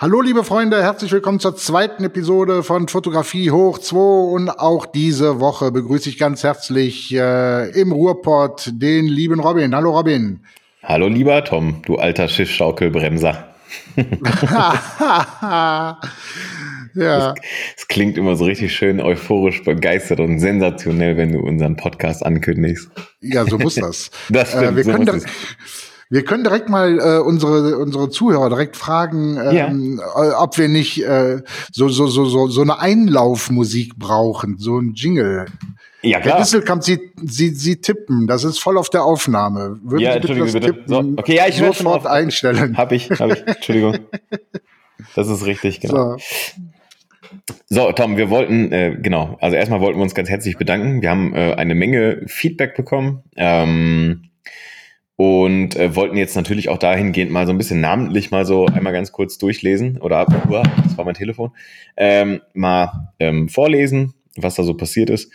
Hallo liebe Freunde, herzlich willkommen zur zweiten Episode von Fotografie hoch 2 und auch diese Woche begrüße ich ganz herzlich äh, im Ruhrpott den lieben Robin. Hallo Robin. Hallo lieber Tom, du alter Schiffschaukelbremser. ja. Es, klingt immer so richtig schön euphorisch, begeistert und sensationell, wenn du unseren Podcast ankündigst. Ja, so muss das. das stimmt, äh, wir so können muss das, wir können direkt mal äh, unsere unsere Zuhörer direkt fragen, ähm, äh, ob wir nicht äh, so so so so so eine Einlaufmusik brauchen, so ein Jingle. Ja, Herr klar. Disselkamp, Sie, Sie, Sie tippen, das ist voll auf der Aufnahme. Würden Ja, Sie bitte das bitte. Tippen So, okay, ja, ich sofort einstellen. Hab ich, hab ich. Entschuldigung. Das ist richtig, genau. So. So, Tom, wir wollten, äh, genau, also erstmal wollten wir uns ganz herzlich bedanken. Wir haben äh, eine Menge Feedback bekommen ähm, und äh, wollten jetzt natürlich auch dahingehend mal so ein bisschen namentlich mal so einmal ganz kurz durchlesen oder, uah, das war mein Telefon, ähm, mal ähm, vorlesen, was da so passiert ist.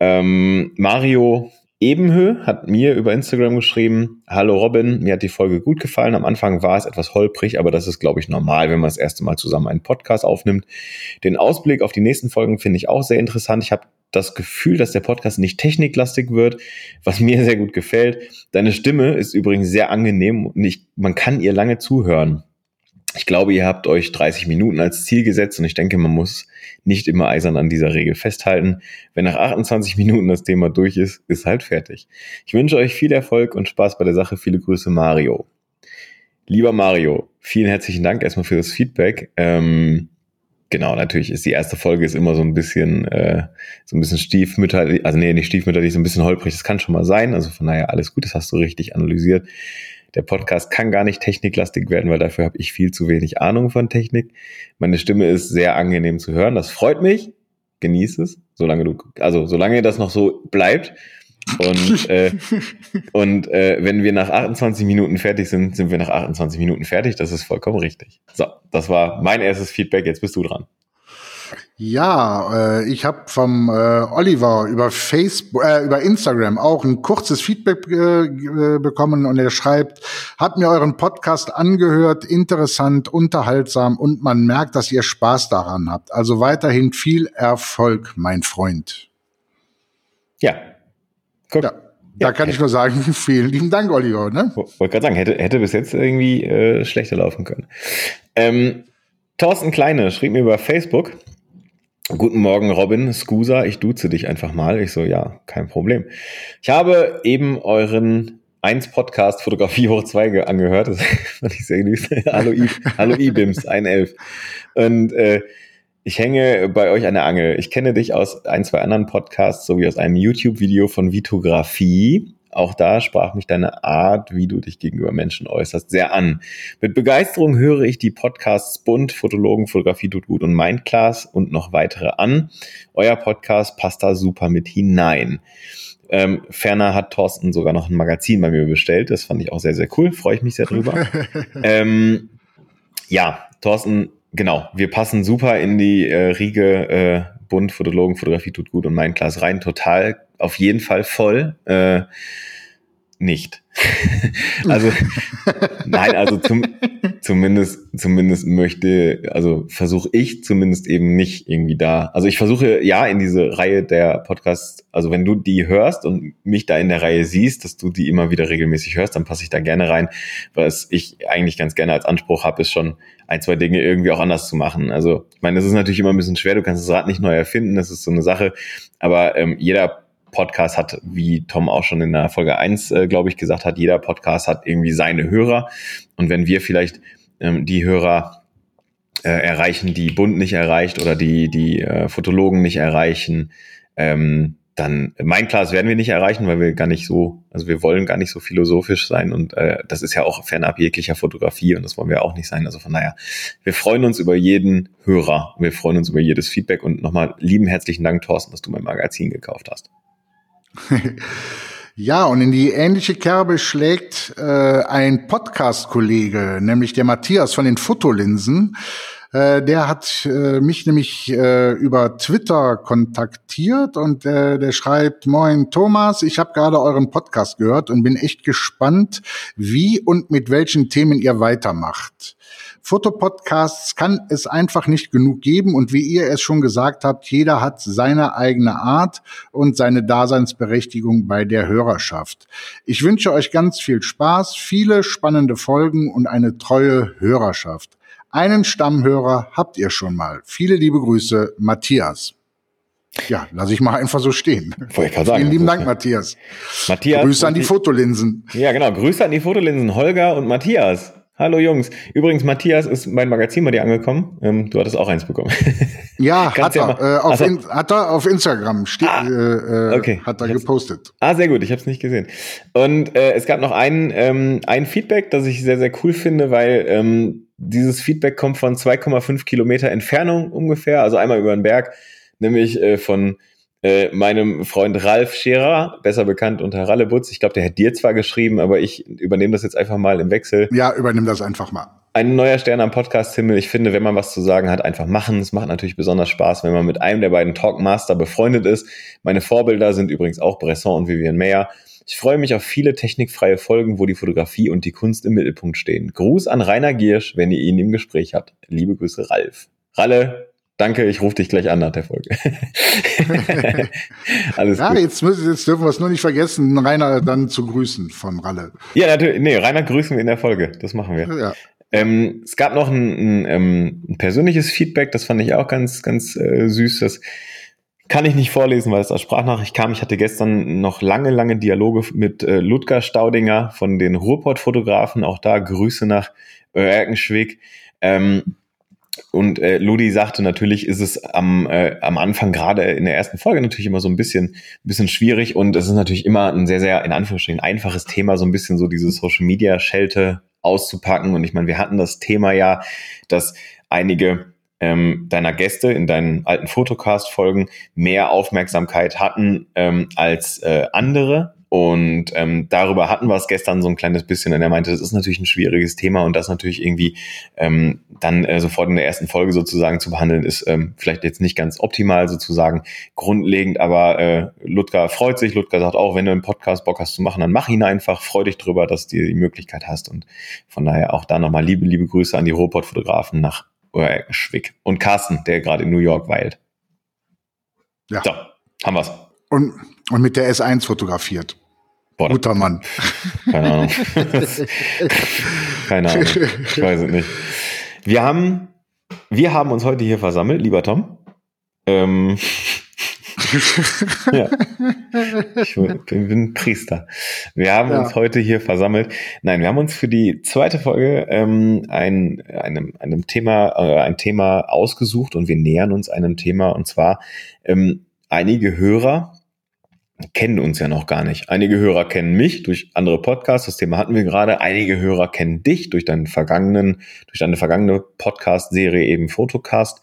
Ähm, Mario Ebenhö hat mir über Instagram geschrieben, Hallo Robin, mir hat die Folge gut gefallen. Am Anfang war es etwas holprig, aber das ist, glaube ich, normal, wenn man das erste Mal zusammen einen Podcast aufnimmt. Den Ausblick auf die nächsten Folgen finde ich auch sehr interessant. Ich habe das Gefühl, dass der Podcast nicht techniklastig wird, was mir sehr gut gefällt. Deine Stimme ist übrigens sehr angenehm und ich, man kann ihr lange zuhören. Ich glaube, ihr habt euch 30 Minuten als Ziel gesetzt und ich denke, man muss nicht immer eisern an dieser Regel festhalten. Wenn nach 28 Minuten das Thema durch ist, ist halt fertig. Ich wünsche euch viel Erfolg und Spaß bei der Sache. Viele Grüße, Mario. Lieber Mario, vielen herzlichen Dank erstmal für das Feedback. Ähm, genau, natürlich ist die erste Folge ist immer so ein bisschen, äh, so ein bisschen stiefmütterlich, also nee, nicht stiefmütterlich, so ein bisschen holprig. Das kann schon mal sein. Also von daher alles gut, das hast du richtig analysiert. Der Podcast kann gar nicht techniklastig werden, weil dafür habe ich viel zu wenig Ahnung von Technik. Meine Stimme ist sehr angenehm zu hören. Das freut mich. Genieß es, solange du, also solange das noch so bleibt. Und, äh, und äh, wenn wir nach 28 Minuten fertig sind, sind wir nach 28 Minuten fertig. Das ist vollkommen richtig. So, das war mein erstes Feedback. Jetzt bist du dran. Ja, äh, ich habe vom äh, Oliver über Facebook, äh, über Instagram auch ein kurzes Feedback äh, äh, bekommen und er schreibt: Hab mir euren Podcast angehört, interessant, unterhaltsam und man merkt, dass ihr Spaß daran habt. Also weiterhin viel Erfolg, mein Freund. Ja. Guck. Ja, da kann ich nur sagen, vielen lieben Dank, Oliver. Ne? Wollte gerade sagen, hätte, hätte bis jetzt irgendwie äh, schlechter laufen können. Ähm, Thorsten Kleine schrieb mir über Facebook. Guten Morgen, Robin, Scusa, ich duze dich einfach mal. Ich so, ja, kein Problem. Ich habe eben euren 1 Podcast Fotografie hoch 2 ge- angehört. Das fand ich sehr süß. Hallo, I, Hallo Ibims, 111. Und äh, ich hänge bei euch an der Angel. Ich kenne dich aus ein, zwei anderen Podcasts sowie aus einem YouTube-Video von Vitografie. Auch da sprach mich deine Art, wie du dich gegenüber Menschen äußerst, sehr an. Mit Begeisterung höre ich die Podcasts Bund, Fotologen, Fotografie tut gut und Mindclass und noch weitere an. Euer Podcast passt da super mit hinein. Ähm, ferner hat Thorsten sogar noch ein Magazin bei mir bestellt. Das fand ich auch sehr, sehr cool. Freue ich mich sehr drüber. ähm, ja, Thorsten, genau. Wir passen super in die äh, Riege äh, Bund, Fotologen, Fotografie tut gut und Mindclass rein. Total, auf jeden Fall voll. Äh, nicht. also, nein, also zum, zumindest, zumindest möchte, also versuche ich zumindest eben nicht irgendwie da. Also ich versuche ja in diese Reihe der Podcasts, also wenn du die hörst und mich da in der Reihe siehst, dass du die immer wieder regelmäßig hörst, dann passe ich da gerne rein. Was ich eigentlich ganz gerne als Anspruch habe, ist schon ein, zwei Dinge irgendwie auch anders zu machen. Also ich meine, das ist natürlich immer ein bisschen schwer, du kannst das Rad nicht neu erfinden, das ist so eine Sache, aber ähm, jeder Podcast hat, wie Tom auch schon in der Folge 1, äh, glaube ich, gesagt hat, jeder Podcast hat irgendwie seine Hörer. Und wenn wir vielleicht ähm, die Hörer äh, erreichen, die Bund nicht erreicht oder die, die äh, Fotologen nicht erreichen, ähm, dann mein Class werden wir nicht erreichen, weil wir gar nicht so, also wir wollen gar nicht so philosophisch sein und äh, das ist ja auch fernab jeglicher Fotografie und das wollen wir auch nicht sein. Also von daher, wir freuen uns über jeden Hörer, wir freuen uns über jedes Feedback und nochmal lieben herzlichen Dank, Thorsten, dass du mein Magazin gekauft hast. Ja, und in die ähnliche Kerbe schlägt äh, ein Podcast-Kollege, nämlich der Matthias von den Fotolinsen. Äh, der hat äh, mich nämlich äh, über Twitter kontaktiert und äh, der schreibt, Moin Thomas, ich habe gerade euren Podcast gehört und bin echt gespannt, wie und mit welchen Themen ihr weitermacht. Fotopodcasts kann es einfach nicht genug geben und wie ihr es schon gesagt habt, jeder hat seine eigene Art und seine Daseinsberechtigung bei der Hörerschaft. Ich wünsche euch ganz viel Spaß, viele spannende Folgen und eine treue Hörerschaft. Einen Stammhörer habt ihr schon mal. Viele liebe Grüße, Matthias. Ja, lasse ich mal einfach so stehen. Wollte ich gerade sagen. Vielen lieben Dank, Matthias. Matthias. Grüße an die Fotolinsen. Ja, genau. Grüße an die Fotolinsen, Holger und Matthias. Hallo Jungs. Übrigens, Matthias ist mein Magazin bei dir angekommen. Ähm, du hattest auch eins bekommen. Ja, hat ja er, äh, auf in, hat er auf Instagram Ah, äh, äh, okay. hat er gepostet. Ah, sehr gut, ich habe es nicht gesehen. Und äh, es gab noch ein, ähm, ein Feedback, das ich sehr, sehr cool finde, weil ähm, dieses Feedback kommt von 2,5 Kilometer Entfernung ungefähr, also einmal über den Berg, nämlich äh, von äh, meinem Freund Ralf Scherer, besser bekannt unter Rallebutz. Ich glaube, der hat dir zwar geschrieben, aber ich übernehme das jetzt einfach mal im Wechsel. Ja, übernimm das einfach mal. Ein neuer Stern am Podcast-Himmel. Ich finde, wenn man was zu sagen hat, einfach machen. Es macht natürlich besonders Spaß, wenn man mit einem der beiden Talkmaster befreundet ist. Meine Vorbilder sind übrigens auch Bresson und Vivian Mayer. Ich freue mich auf viele technikfreie Folgen, wo die Fotografie und die Kunst im Mittelpunkt stehen. Gruß an Rainer Giersch, wenn ihr ihn im Gespräch habt. Liebe Grüße, Ralf. Ralle, danke, ich rufe dich gleich an nach der Folge. Alles Ja, gut. jetzt, müssen, jetzt dürfen wir es nur nicht vergessen, Rainer dann zu grüßen von Ralle. Ja, natürlich. Nee, Rainer grüßen wir in der Folge. Das machen wir. Ja. Ähm, es gab noch ein, ein, ähm, ein persönliches Feedback, das fand ich auch ganz, ganz äh, süß. Das kann ich nicht vorlesen, weil es als Sprachnachricht kam. Ich hatte gestern noch lange, lange Dialoge mit äh, Ludger Staudinger von den Ruhrpott-Fotografen. Auch da Grüße nach Erkenschwick. Ähm, und äh, Ludi sagte, natürlich ist es am, äh, am Anfang, gerade in der ersten Folge, natürlich immer so ein bisschen, ein bisschen schwierig und es ist natürlich immer ein sehr, sehr, in Anführungsstrichen, einfaches Thema, so ein bisschen so diese Social Media Schelte auszupacken. Und ich meine, wir hatten das Thema ja, dass einige ähm, deiner Gäste in deinen alten Fotocast-Folgen mehr Aufmerksamkeit hatten ähm, als äh, andere. Und ähm, darüber hatten wir es gestern so ein kleines bisschen. Und er meinte, das ist natürlich ein schwieriges Thema und das natürlich irgendwie ähm, dann äh, sofort in der ersten Folge sozusagen zu behandeln, ist ähm, vielleicht jetzt nicht ganz optimal sozusagen grundlegend, aber äh, Ludger freut sich. Ludger sagt auch, wenn du einen Podcast Bock hast zu machen, dann mach ihn einfach. Freu dich drüber, dass du die Möglichkeit hast. Und von daher auch da nochmal liebe, liebe Grüße an die Ruhrpott-Fotografen nach äh, Schwick. Und Carsten, der gerade in New York weilt. Ja. So, haben wir's. Und, und mit der S1 fotografiert. Boah, Guter Mann. Keine Ahnung. Keine Ahnung. Ich weiß es nicht. Wir haben, wir haben uns heute hier versammelt, lieber Tom. Ähm, ja. Ich bin, Priester. Wir haben Ja. uns heute hier versammelt. Nein, wir haben uns für die zweite Folge ähm, ein, einem, einem Thema, äh, ein Thema ausgesucht und wir nähern uns einem Thema und zwar ähm, einige Hörer kennen uns ja noch gar nicht. Einige Hörer kennen mich durch andere Podcasts, das Thema hatten wir gerade. Einige Hörer kennen dich durch deinen vergangenen, durch deine vergangene Podcast-Serie eben Fotocast.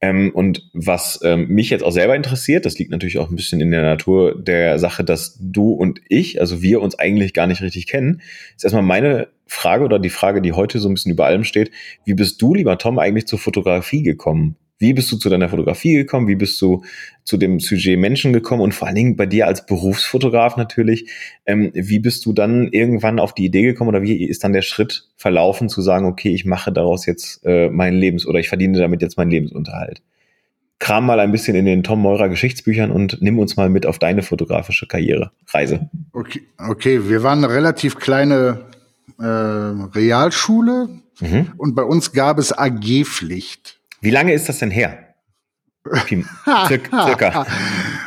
Ähm, und was ähm, mich jetzt auch selber interessiert, das liegt natürlich auch ein bisschen in der Natur der Sache, dass du und ich, also wir uns eigentlich gar nicht richtig kennen, ist erstmal meine Frage oder die Frage, die heute so ein bisschen über allem steht. Wie bist du, lieber Tom, eigentlich zur Fotografie gekommen? Wie bist du zu deiner Fotografie gekommen? Wie bist du zu dem Sujet Menschen gekommen? Und vor allen Dingen bei dir als Berufsfotograf natürlich, ähm, wie bist du dann irgendwann auf die Idee gekommen oder wie ist dann der Schritt verlaufen zu sagen, okay, ich mache daraus jetzt äh, meinen Lebens oder ich verdiene damit jetzt meinen Lebensunterhalt? Kram mal ein bisschen in den Tom Meurer Geschichtsbüchern und nimm uns mal mit auf deine fotografische Karriere, Reise. Okay, okay, wir waren eine relativ kleine äh, Realschule Mhm. und bei uns gab es AG-Pflicht. Wie lange ist das denn her? Circa.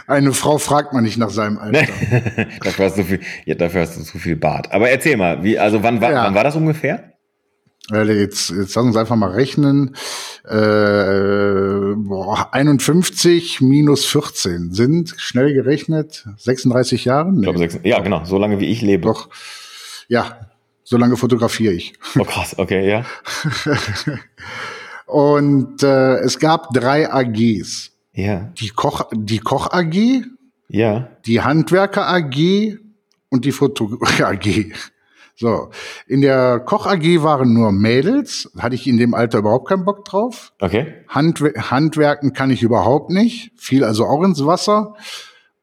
Eine Frau fragt man nicht nach seinem Alter. dafür, hast du viel, ja, dafür hast du zu viel Bart. Aber erzähl mal, wie, also wann, war- Ja. wann war das ungefähr? Äh, Jetzt, jetzt lass uns einfach mal rechnen. Äh, boah, 51 minus 14 sind schnell gerechnet 36 Jahre. Ich Nee, glaube, sechs, ja, genau, so lange wie ich lebe. doch. Ja, so lange fotografiere ich. Oh, krass, okay, ja. Und äh, es gab drei AGs. Ja, Die Koch, die Koch AG, ja. die Handwerker AG und die Foto AG. So, in der Koch AG waren nur Mädels, hatte ich in dem Alter überhaupt keinen Bock drauf. Okay. Handwer Handwerken kann ich überhaupt nicht, fiel also auch ins Wasser.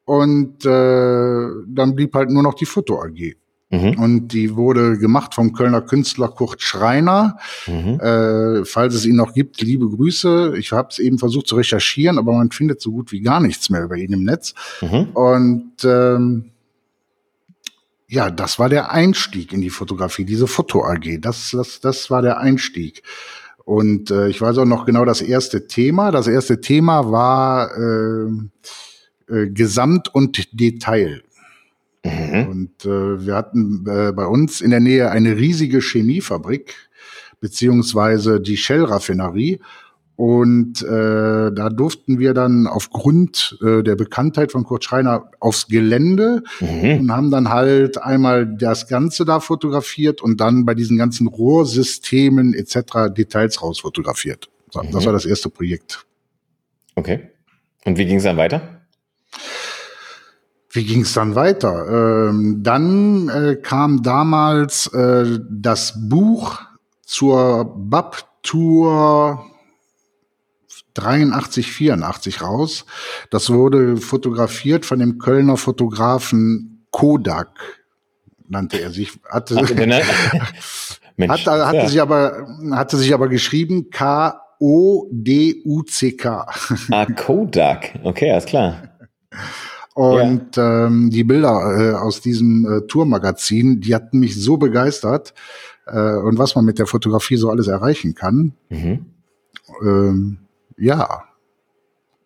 Und äh, dann blieb halt nur noch die Foto AG. Mhm. Und die wurde gemacht vom Kölner Künstler Kurt Schreiner. Mhm. Äh, falls es ihn noch gibt, liebe Grüße. Ich habe es eben versucht zu recherchieren, aber man findet so gut wie gar nichts mehr über ihn im Netz. Mhm. Und ähm, ja, das war der Einstieg in die Fotografie, diese Foto AG. Das, das, das war der Einstieg. Und äh, ich weiß auch noch genau das erste Thema. Das erste Thema war äh, äh, Gesamt und Detail. Mhm. Und äh, wir hatten äh, bei uns in der Nähe eine riesige Chemiefabrik, beziehungsweise die Shell-Raffinerie. Und äh, da durften wir dann aufgrund äh, der Bekanntheit von Kurt Schreiner aufs Gelände mhm. und haben dann halt einmal das Ganze da fotografiert und dann bei diesen ganzen Rohrsystemen etc. Details rausfotografiert. So, mhm. Das war das erste Projekt. Okay. Und wie ging es dann weiter? Wie ging es dann weiter? Ähm, dann äh, kam damals äh, das Buch zur BAP-Tour 83, 84 raus. Das wurde fotografiert von dem Kölner Fotografen Kodak, nannte er sich. Hatte, Ach, Mensch, hatte, hatte ja. sich aber, hatte sich aber geschrieben K-O-D-U-C-K. Ah, Kodak. Okay, alles klar. Und ja. ähm, die Bilder äh, aus diesem äh, Tourmagazin, die hatten mich so begeistert äh, und was man mit der Fotografie so alles erreichen kann. Mhm. Ähm, ja.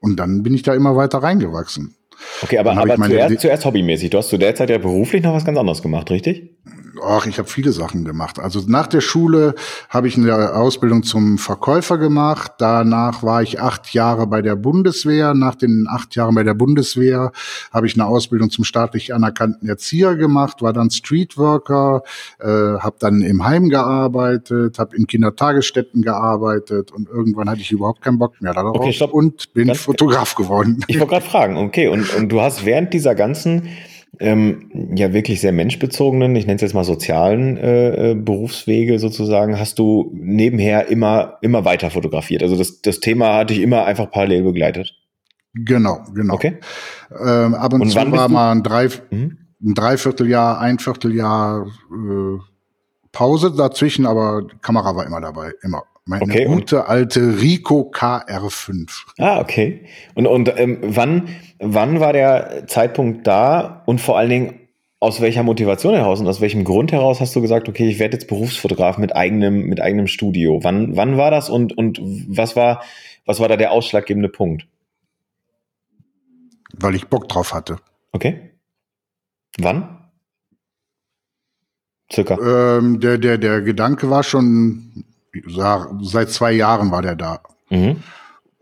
Und dann bin ich da immer weiter reingewachsen. Okay, aber, aber zuerst, zuerst hobbymäßig. Du hast zu der Zeit ja beruflich noch was ganz anderes gemacht, richtig? Ach, ich habe viele Sachen gemacht. Also nach der Schule habe ich eine Ausbildung zum Verkäufer gemacht. Danach war ich acht Jahre bei der Bundeswehr. Nach den acht Jahren bei der Bundeswehr habe ich eine Ausbildung zum staatlich anerkannten Erzieher gemacht, war dann Streetworker, äh, habe dann im Heim gearbeitet, habe in Kindertagesstätten gearbeitet und irgendwann hatte ich überhaupt keinen Bock mehr darauf okay, und bin Fotograf geworden. Ich wollte gerade fragen, okay, und, und du hast während dieser ganzen ähm, ja wirklich sehr menschbezogenen, ich nenne es jetzt mal sozialen äh, äh, Berufswege sozusagen, hast du nebenher immer, immer weiter fotografiert. Also das, das Thema hatte ich immer einfach parallel begleitet. Genau, genau. Okay. Ähm, ab und, und zu war mal ein, Drei, mhm. ein Dreivierteljahr, ein Vierteljahr äh, Pause dazwischen, aber Kamera war immer dabei, immer. Meine okay, gute alte Rico KR5. Ah, okay. Und, und ähm, wann, wann war der Zeitpunkt da und vor allen Dingen aus welcher Motivation heraus und aus welchem Grund heraus hast du gesagt, okay, ich werde jetzt Berufsfotograf mit eigenem, mit eigenem Studio? Wann, wann war das und, und was war, was war da der ausschlaggebende Punkt? Weil ich Bock drauf hatte. Okay. Wann? Circa. Ähm, der, der, der Gedanke war schon seit zwei Jahren war der da. Mhm.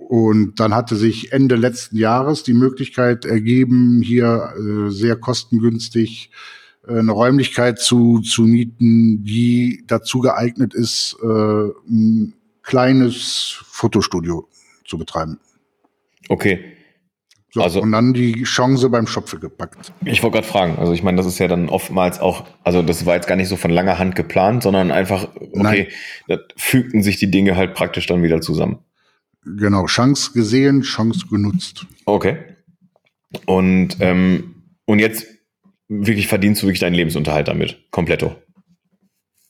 Und dann hatte sich Ende letzten Jahres die Möglichkeit ergeben, hier äh, sehr kostengünstig äh, eine Räumlichkeit zu, zu mieten, die dazu geeignet ist, äh, ein kleines Fotostudio zu betreiben. Okay. So, also, und dann die Chance beim Schopfe gepackt. Ich wollte gerade fragen, also ich meine, das ist ja dann oftmals auch, also das war jetzt gar nicht so von langer Hand geplant, sondern einfach, okay, da fügten sich die Dinge halt praktisch dann wieder zusammen. Genau, Chance gesehen, Chance genutzt. Okay. Und, ähm, und jetzt wirklich verdienst du wirklich deinen Lebensunterhalt damit, kompletto?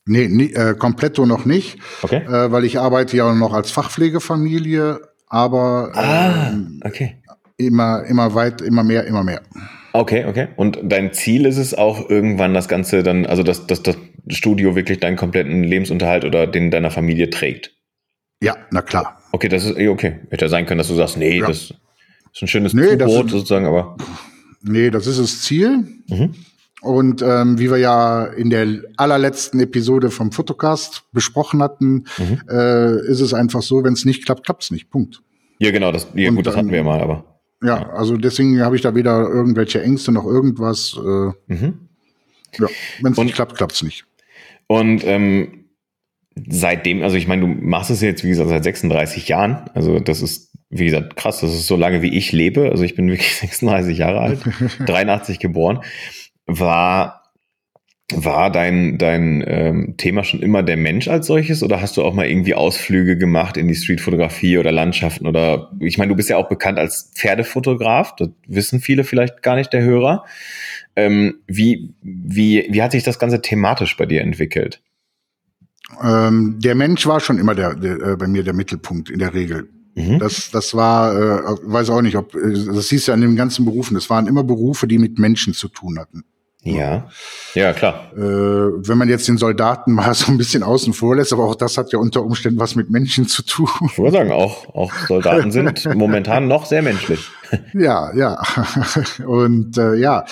Nee, nie, äh, kompletto noch nicht, okay. äh, weil ich arbeite ja noch als Fachpflegefamilie, aber ah, ähm, okay immer, immer weit, immer mehr, immer mehr. Okay, okay. Und dein Ziel ist es auch irgendwann das Ganze dann, also dass, dass das Studio wirklich deinen kompletten Lebensunterhalt oder den deiner Familie trägt? Ja, na klar. Okay, das ist, eh okay. Hätte ja sein können, dass du sagst, nee, ja. das ist ein schönes nee, Brot sozusagen, aber. Nee, das ist das Ziel. Mhm. Und ähm, wie wir ja in der allerletzten Episode vom Fotocast besprochen hatten, mhm. äh, ist es einfach so, wenn es nicht klappt, klappt es nicht. Punkt. Ja, genau, das, ja, gut, das hatten wir mal, aber. Ja, also deswegen habe ich da weder irgendwelche Ängste noch irgendwas. Äh, mhm. Ja, wenn es nicht klappt, klappt es nicht. Und ähm, seitdem, also ich meine, du machst es jetzt, wie gesagt, seit 36 Jahren. Also das ist, wie gesagt, krass. Das ist so lange, wie ich lebe. Also ich bin wirklich 36 Jahre alt, 83 geboren. War war dein, dein ähm, Thema schon immer der Mensch als solches oder hast du auch mal irgendwie Ausflüge gemacht in die Streetfotografie oder Landschaften oder ich meine, du bist ja auch bekannt als Pferdefotograf, das wissen viele vielleicht gar nicht der Hörer. Ähm, wie, wie, wie hat sich das Ganze thematisch bei dir entwickelt? Ähm, der Mensch war schon immer der, der äh, bei mir der Mittelpunkt in der Regel. Mhm. Das, das war, äh, weiß auch nicht, ob, äh, das hieß ja in den ganzen Berufen, das waren immer Berufe, die mit Menschen zu tun hatten. Ja, ja, klar. Äh, wenn man jetzt den Soldaten mal so ein bisschen außen vor lässt, aber auch das hat ja unter Umständen was mit Menschen zu tun. Ich würde sagen, auch, auch Soldaten sind momentan noch sehr menschlich. Ja, ja. Und äh, ja,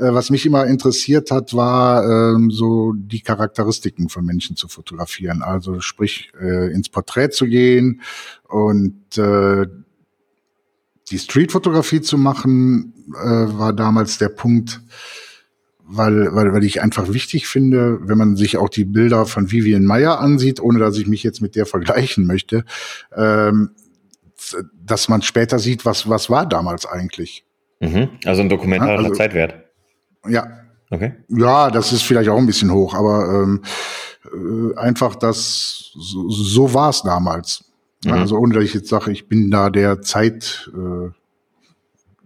was mich immer interessiert hat, war ähm, so die Charakteristiken von Menschen zu fotografieren. Also sprich, äh, ins Porträt zu gehen und äh, die Streetfotografie zu machen, äh, war damals der Punkt, weil, weil, weil ich einfach wichtig finde, wenn man sich auch die Bilder von Vivian Meyer ansieht, ohne dass ich mich jetzt mit der vergleichen möchte, ähm, dass man später sieht, was, was war damals eigentlich. Mhm. Also ein dokumentarer also, Zeitwert. Ja. Okay. Ja, das ist vielleicht auch ein bisschen hoch, aber ähm, äh, einfach das, so, so war es damals. Mhm. Also ohne dass ich jetzt sage, ich bin da der Zeit. Äh,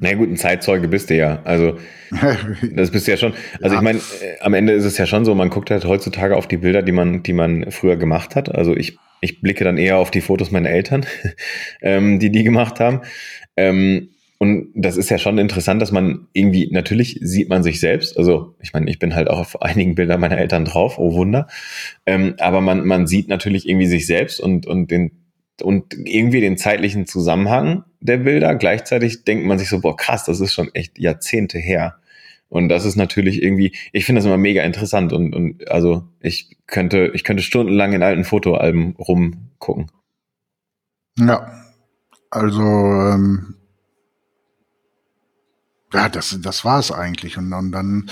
na gut, ein Zeitzeuge bist du ja. Also das bist du ja schon. Also ja. ich meine, äh, am Ende ist es ja schon so, man guckt halt heutzutage auf die Bilder, die man, die man früher gemacht hat. Also ich, ich blicke dann eher auf die Fotos meiner Eltern, ähm, die die gemacht haben. Ähm, und das ist ja schon interessant, dass man irgendwie, natürlich sieht man sich selbst. Also, ich meine, ich bin halt auch auf einigen Bildern meiner Eltern drauf, oh Wunder. Ähm, aber man, man sieht natürlich irgendwie sich selbst und, und den, und irgendwie den zeitlichen Zusammenhang der Bilder. Gleichzeitig denkt man sich so, boah, krass, das ist schon echt Jahrzehnte her. Und das ist natürlich irgendwie, ich finde das immer mega interessant und, und also ich könnte, ich könnte stundenlang in alten Fotoalben rumgucken. Ja, also ähm, ja, das, das war es eigentlich. Und, und dann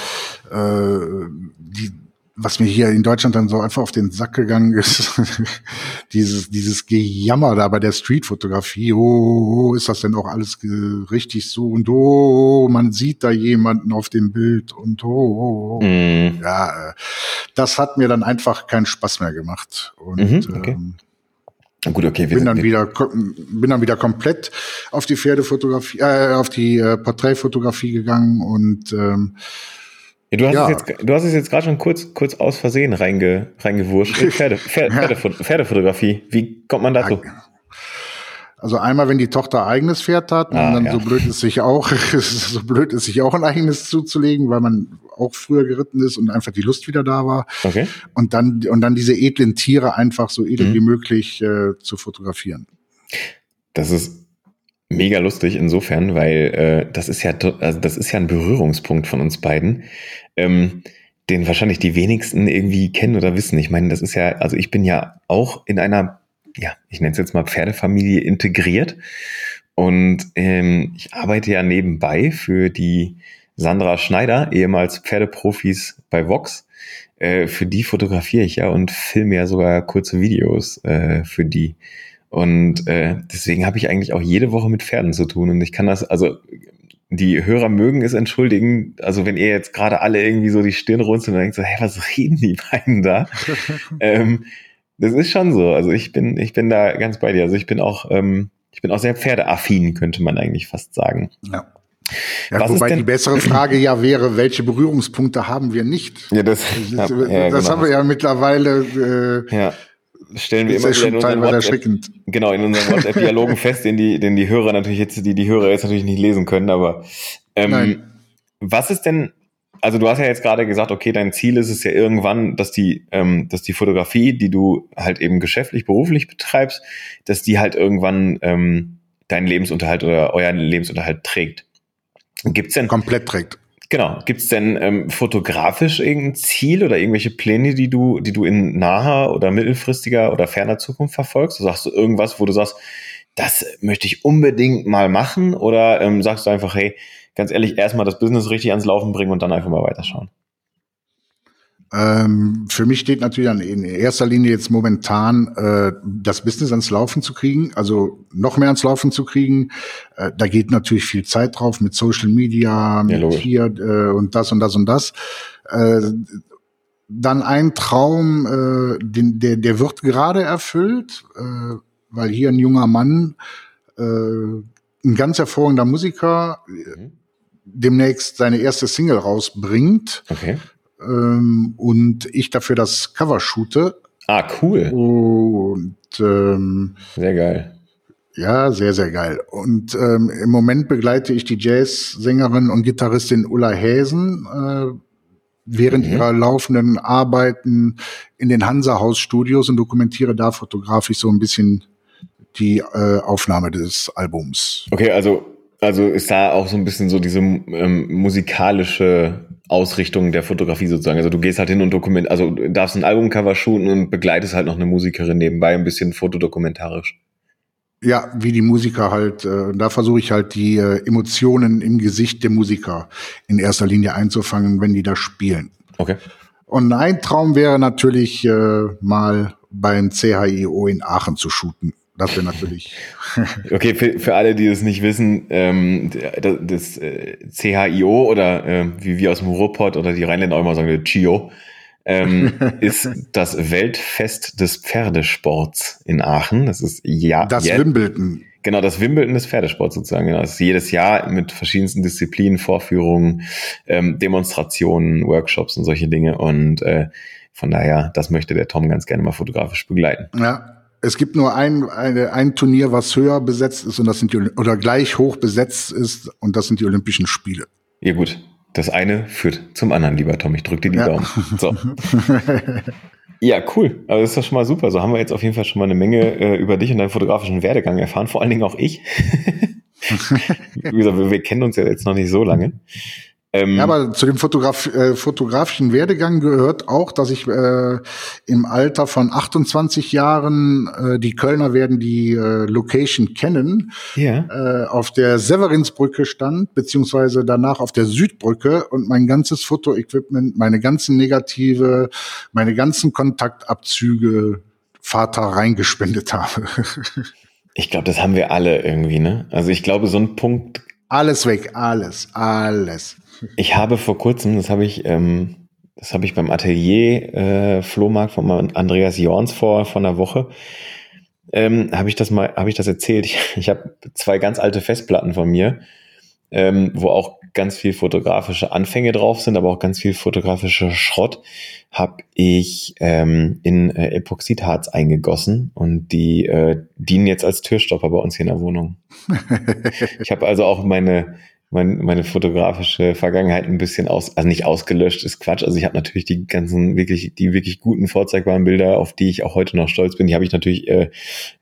äh, die, was mir hier in Deutschland dann so einfach auf den Sack gegangen ist, dieses, dieses Gejammer da bei der Streetfotografie, oh, oh, ist das denn auch alles richtig so und oh, man sieht da jemanden auf dem Bild und oh, oh, oh. Mm. ja, äh, das hat mir dann einfach keinen Spaß mehr gemacht. Und mhm, okay. ähm, Gut, okay. Bin dann wieder, bin dann wieder komplett auf die Pferdefotografie, äh, auf die äh, Porträtfotografie gegangen und ähm, ja, du, hast ja. Es jetzt, du hast es jetzt gerade schon kurz, kurz aus Versehen reinge, reingewurscht. Pferde, Pferde, Pferde, Pferdefotografie. Wie kommt man dazu? Also einmal, wenn die Tochter eigenes Pferd hat, ah, und dann ja. so blöd ist sich auch, so blöd ist sich auch ein eigenes zuzulegen, weil man auch früher geritten ist und einfach die Lust wieder da war. Okay. Und dann, und dann diese edlen Tiere einfach so edel mhm. wie möglich äh, zu fotografieren. Das ist mega lustig insofern, weil äh, das ist ja, also das ist ja ein Berührungspunkt von uns beiden. Ähm, den wahrscheinlich die wenigsten irgendwie kennen oder wissen. Ich meine, das ist ja, also ich bin ja auch in einer ja, ich nenne es jetzt mal Pferdefamilie integriert. Und ähm, ich arbeite ja nebenbei für die Sandra Schneider, ehemals Pferdeprofis bei Vox. Äh, für die fotografiere ich ja und filme ja sogar kurze Videos äh, für die. Und äh, deswegen habe ich eigentlich auch jede Woche mit Pferden zu tun. Und ich kann das, also die Hörer mögen es entschuldigen, also wenn ihr jetzt gerade alle irgendwie so die Stirn runzeln und denkt so, hey, was reden die beiden da? ähm, das ist schon so. Also ich bin, ich bin da ganz bei dir. Also ich bin auch, ähm, ich bin auch sehr pferdeaffin, könnte man eigentlich fast sagen. Ja. Ja, Was wobei die bessere Frage ja wäre, welche Berührungspunkte haben wir nicht? Ja, das, das, ja, das genau. haben wir ja mittlerweile. Äh, ja. Stellen wir immer wieder in unseren WhatsApp, genau, in unseren WhatsApp-Dialogen fest, den die, den die Hörer natürlich jetzt, die die Hörer jetzt natürlich nicht lesen können, aber ähm, was ist denn also du hast ja jetzt gerade gesagt, okay, dein Ziel ist es ja irgendwann, dass die, ähm, dass die Fotografie, die du halt eben geschäftlich, beruflich betreibst, dass die halt irgendwann ähm, deinen Lebensunterhalt oder euren Lebensunterhalt trägt. Gibt's denn komplett trägt? Genau. Gibt's denn ähm, fotografisch irgendein Ziel oder irgendwelche Pläne, die du, die du in naher oder mittelfristiger oder ferner Zukunft verfolgst? Du sagst du irgendwas, wo du sagst, das möchte ich unbedingt mal machen? Oder ähm, sagst du einfach, hey, ganz ehrlich, erstmal das Business richtig ans Laufen bringen und dann einfach mal weiterschauen? Ähm, für mich steht natürlich in erster Linie jetzt momentan äh, das Business ans Laufen zu kriegen, also noch mehr ans Laufen zu kriegen. Äh, da geht natürlich viel Zeit drauf mit Social Media, mit ja, hier äh, und das und das und das. Äh, dann ein Traum, äh, den, der, der wird gerade erfüllt, äh, weil hier ein junger Mann, äh, ein ganz hervorragender Musiker, mhm demnächst seine erste Single rausbringt. Okay. Ähm, und ich dafür das Cover shoote. Ah, cool. Und ähm, Sehr geil. ja, sehr, sehr geil. Und ähm, im Moment begleite ich die Jazzsängerin und Gitarristin Ulla Häsen äh, während Mhm. ihrer laufenden Arbeiten in den Hansa-Haus-Studios und dokumentiere da fotografisch so ein bisschen die äh, Aufnahme des Albums. Okay, also, also ist da auch so ein bisschen so diese ähm, musikalische Ausrichtung der Fotografie sozusagen. Also du gehst halt hin und dokument, also du darfst ein Albumcover shooten und begleitest halt noch eine Musikerin nebenbei, ein bisschen fotodokumentarisch. Ja, wie die Musiker halt, äh, da versuche ich halt die äh, Emotionen im Gesicht der Musiker in erster Linie einzufangen, wenn die da spielen. Okay. Und ein Traum wäre natürlich äh, mal beim CHIO in Aachen zu shooten. Das wäre natürlich. Okay, für, für alle, die es nicht wissen, ähm, das, das äh, CHIO oder äh, wie wir aus dem Ruhrpott oder die Rheinländer auch immer sagen, CHIO, ähm, ist das Weltfest des Pferdesports in Aachen. Das ist ja Das jetzt- Wimbledon. Genau, das Wimbledon des Pferdesports sozusagen. Genau. Das ist jedes Jahr mit verschiedensten Disziplinen, Vorführungen, ähm, Demonstrationen, Workshops und solche Dinge. Und äh, von daher, das möchte der Tom ganz gerne mal fotografisch begleiten. Ja. Es gibt nur ein, eine, ein Turnier, was höher besetzt ist und das sind die, oder gleich hoch besetzt ist und das sind die Olympischen Spiele. Ja gut, das eine führt zum anderen, lieber Tom. Ich drücke dir die Ja. Daumen. So. Ja, cool. Aber das ist doch schon mal super. So haben wir jetzt auf jeden Fall schon mal eine Menge äh, über dich und deinen fotografischen Werdegang erfahren. Vor allen Dingen auch ich. Wie gesagt, wir, wir kennen uns ja jetzt noch nicht so lange. Ähm, Ja, aber zu dem Fotograf äh, fotografischen Werdegang gehört auch, dass ich äh, im Alter von 28 Jahren, äh, die Kölner werden die äh, Location kennen, ja. äh, auf der Severinsbrücke stand, beziehungsweise danach auf der Südbrücke und mein ganzes Fotoequipment, meine ganzen Negative, meine ganzen Kontaktabzüge Vater reingespendet habe. Ich glaube, das haben wir alle irgendwie, ne? Also ich glaube, so ein Punkt, alles weg, alles, alles. Ich habe vor kurzem, das habe ich, ähm, das habe ich beim Atelier äh, Flohmarkt von Andreas Jorns vor, vor einer Woche, ähm, habe ich das mal, habe ich das erzählt. Ich, ich habe zwei ganz alte Festplatten von mir, ähm, wo auch ganz viel fotografische Anfänge drauf sind, aber auch ganz viel fotografischer Schrott, habe ich ähm, in äh, Epoxidharz eingegossen und die äh, dienen jetzt als Türstopper bei uns hier in der Wohnung. Ich habe also auch meine, mein, meine fotografische Vergangenheit ein bisschen aus, also nicht ausgelöscht, ist Quatsch. Also ich habe natürlich die ganzen wirklich, die wirklich guten vorzeigbaren Bilder, auf die ich auch heute noch stolz bin, die habe ich natürlich äh,